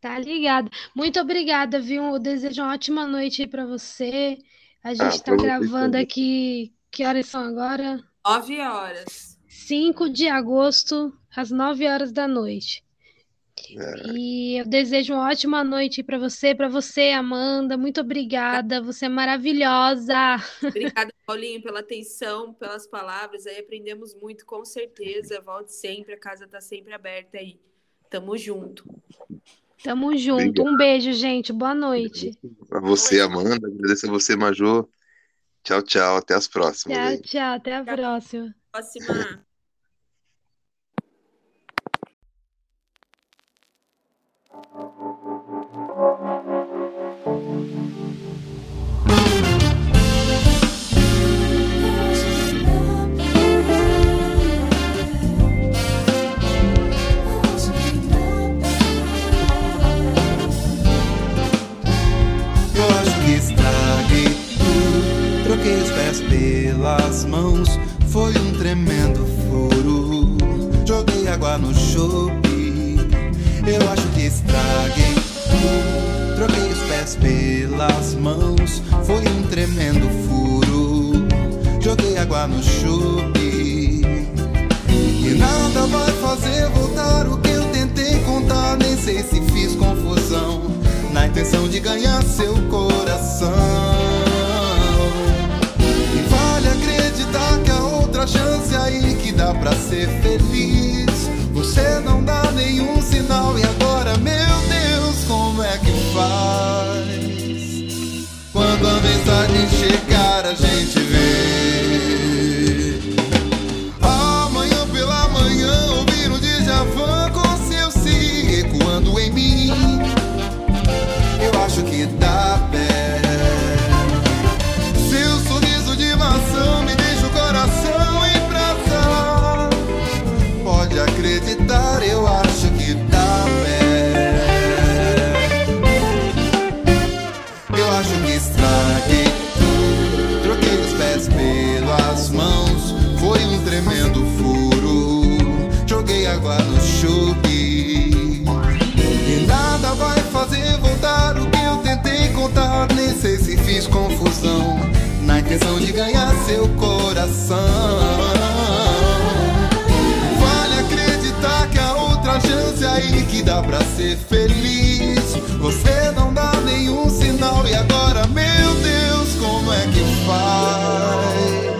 Tá ligado. Muito obrigada, viu? Eu desejo uma ótima noite aí pra você. A gente Ah, tá pra vocês gravando também. aqui. Que horas são agora? Nove horas. 5 de agosto, às 9 horas da noite. É, E eu desejo uma ótima noite para você, para você, Amanda. Muito obrigada. Você é maravilhosa. Obrigada, Paulinho, pela atenção, pelas palavras. Aí aprendemos muito, com certeza. Volte sempre, a casa tá sempre aberta aí. Tamo junto. Tamo junto. Obrigado. Um beijo, gente. Boa noite. Para você, Amanda. Agradeço a você, Majô. Tchau, tchau. Até as próximas. Tchau, aí. tchau. Até a tchau. próxima. Próxima. pelas mãos foi um tremendo furo. Joguei água no chope, eu acho que estraguei tudo. Troquei os pés pelas mãos, foi um tremendo furo. Joguei água no chope. E nada vai fazer voltar o que eu tentei contar. Nem sei se fiz confusão, na intenção de ganhar seu coração. Outra chance aí que dá pra ser feliz. Você não dá nenhum sinal e agora, meu Deus, como é que faz? Quando a mensagem chegar, a gente vê. Fiz confusão. Na intenção de ganhar seu coração. Vale acreditar que há outra chance aí que dá pra ser feliz. Você não dá nenhum sinal e agora, meu Deus, como é que faz?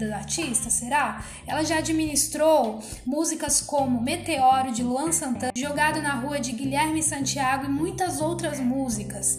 vida do artista, será? Ela já administrou músicas como Meteoro de Luan Santana, Jogado na Rua de Guilherme Santiago e muitas outras músicas.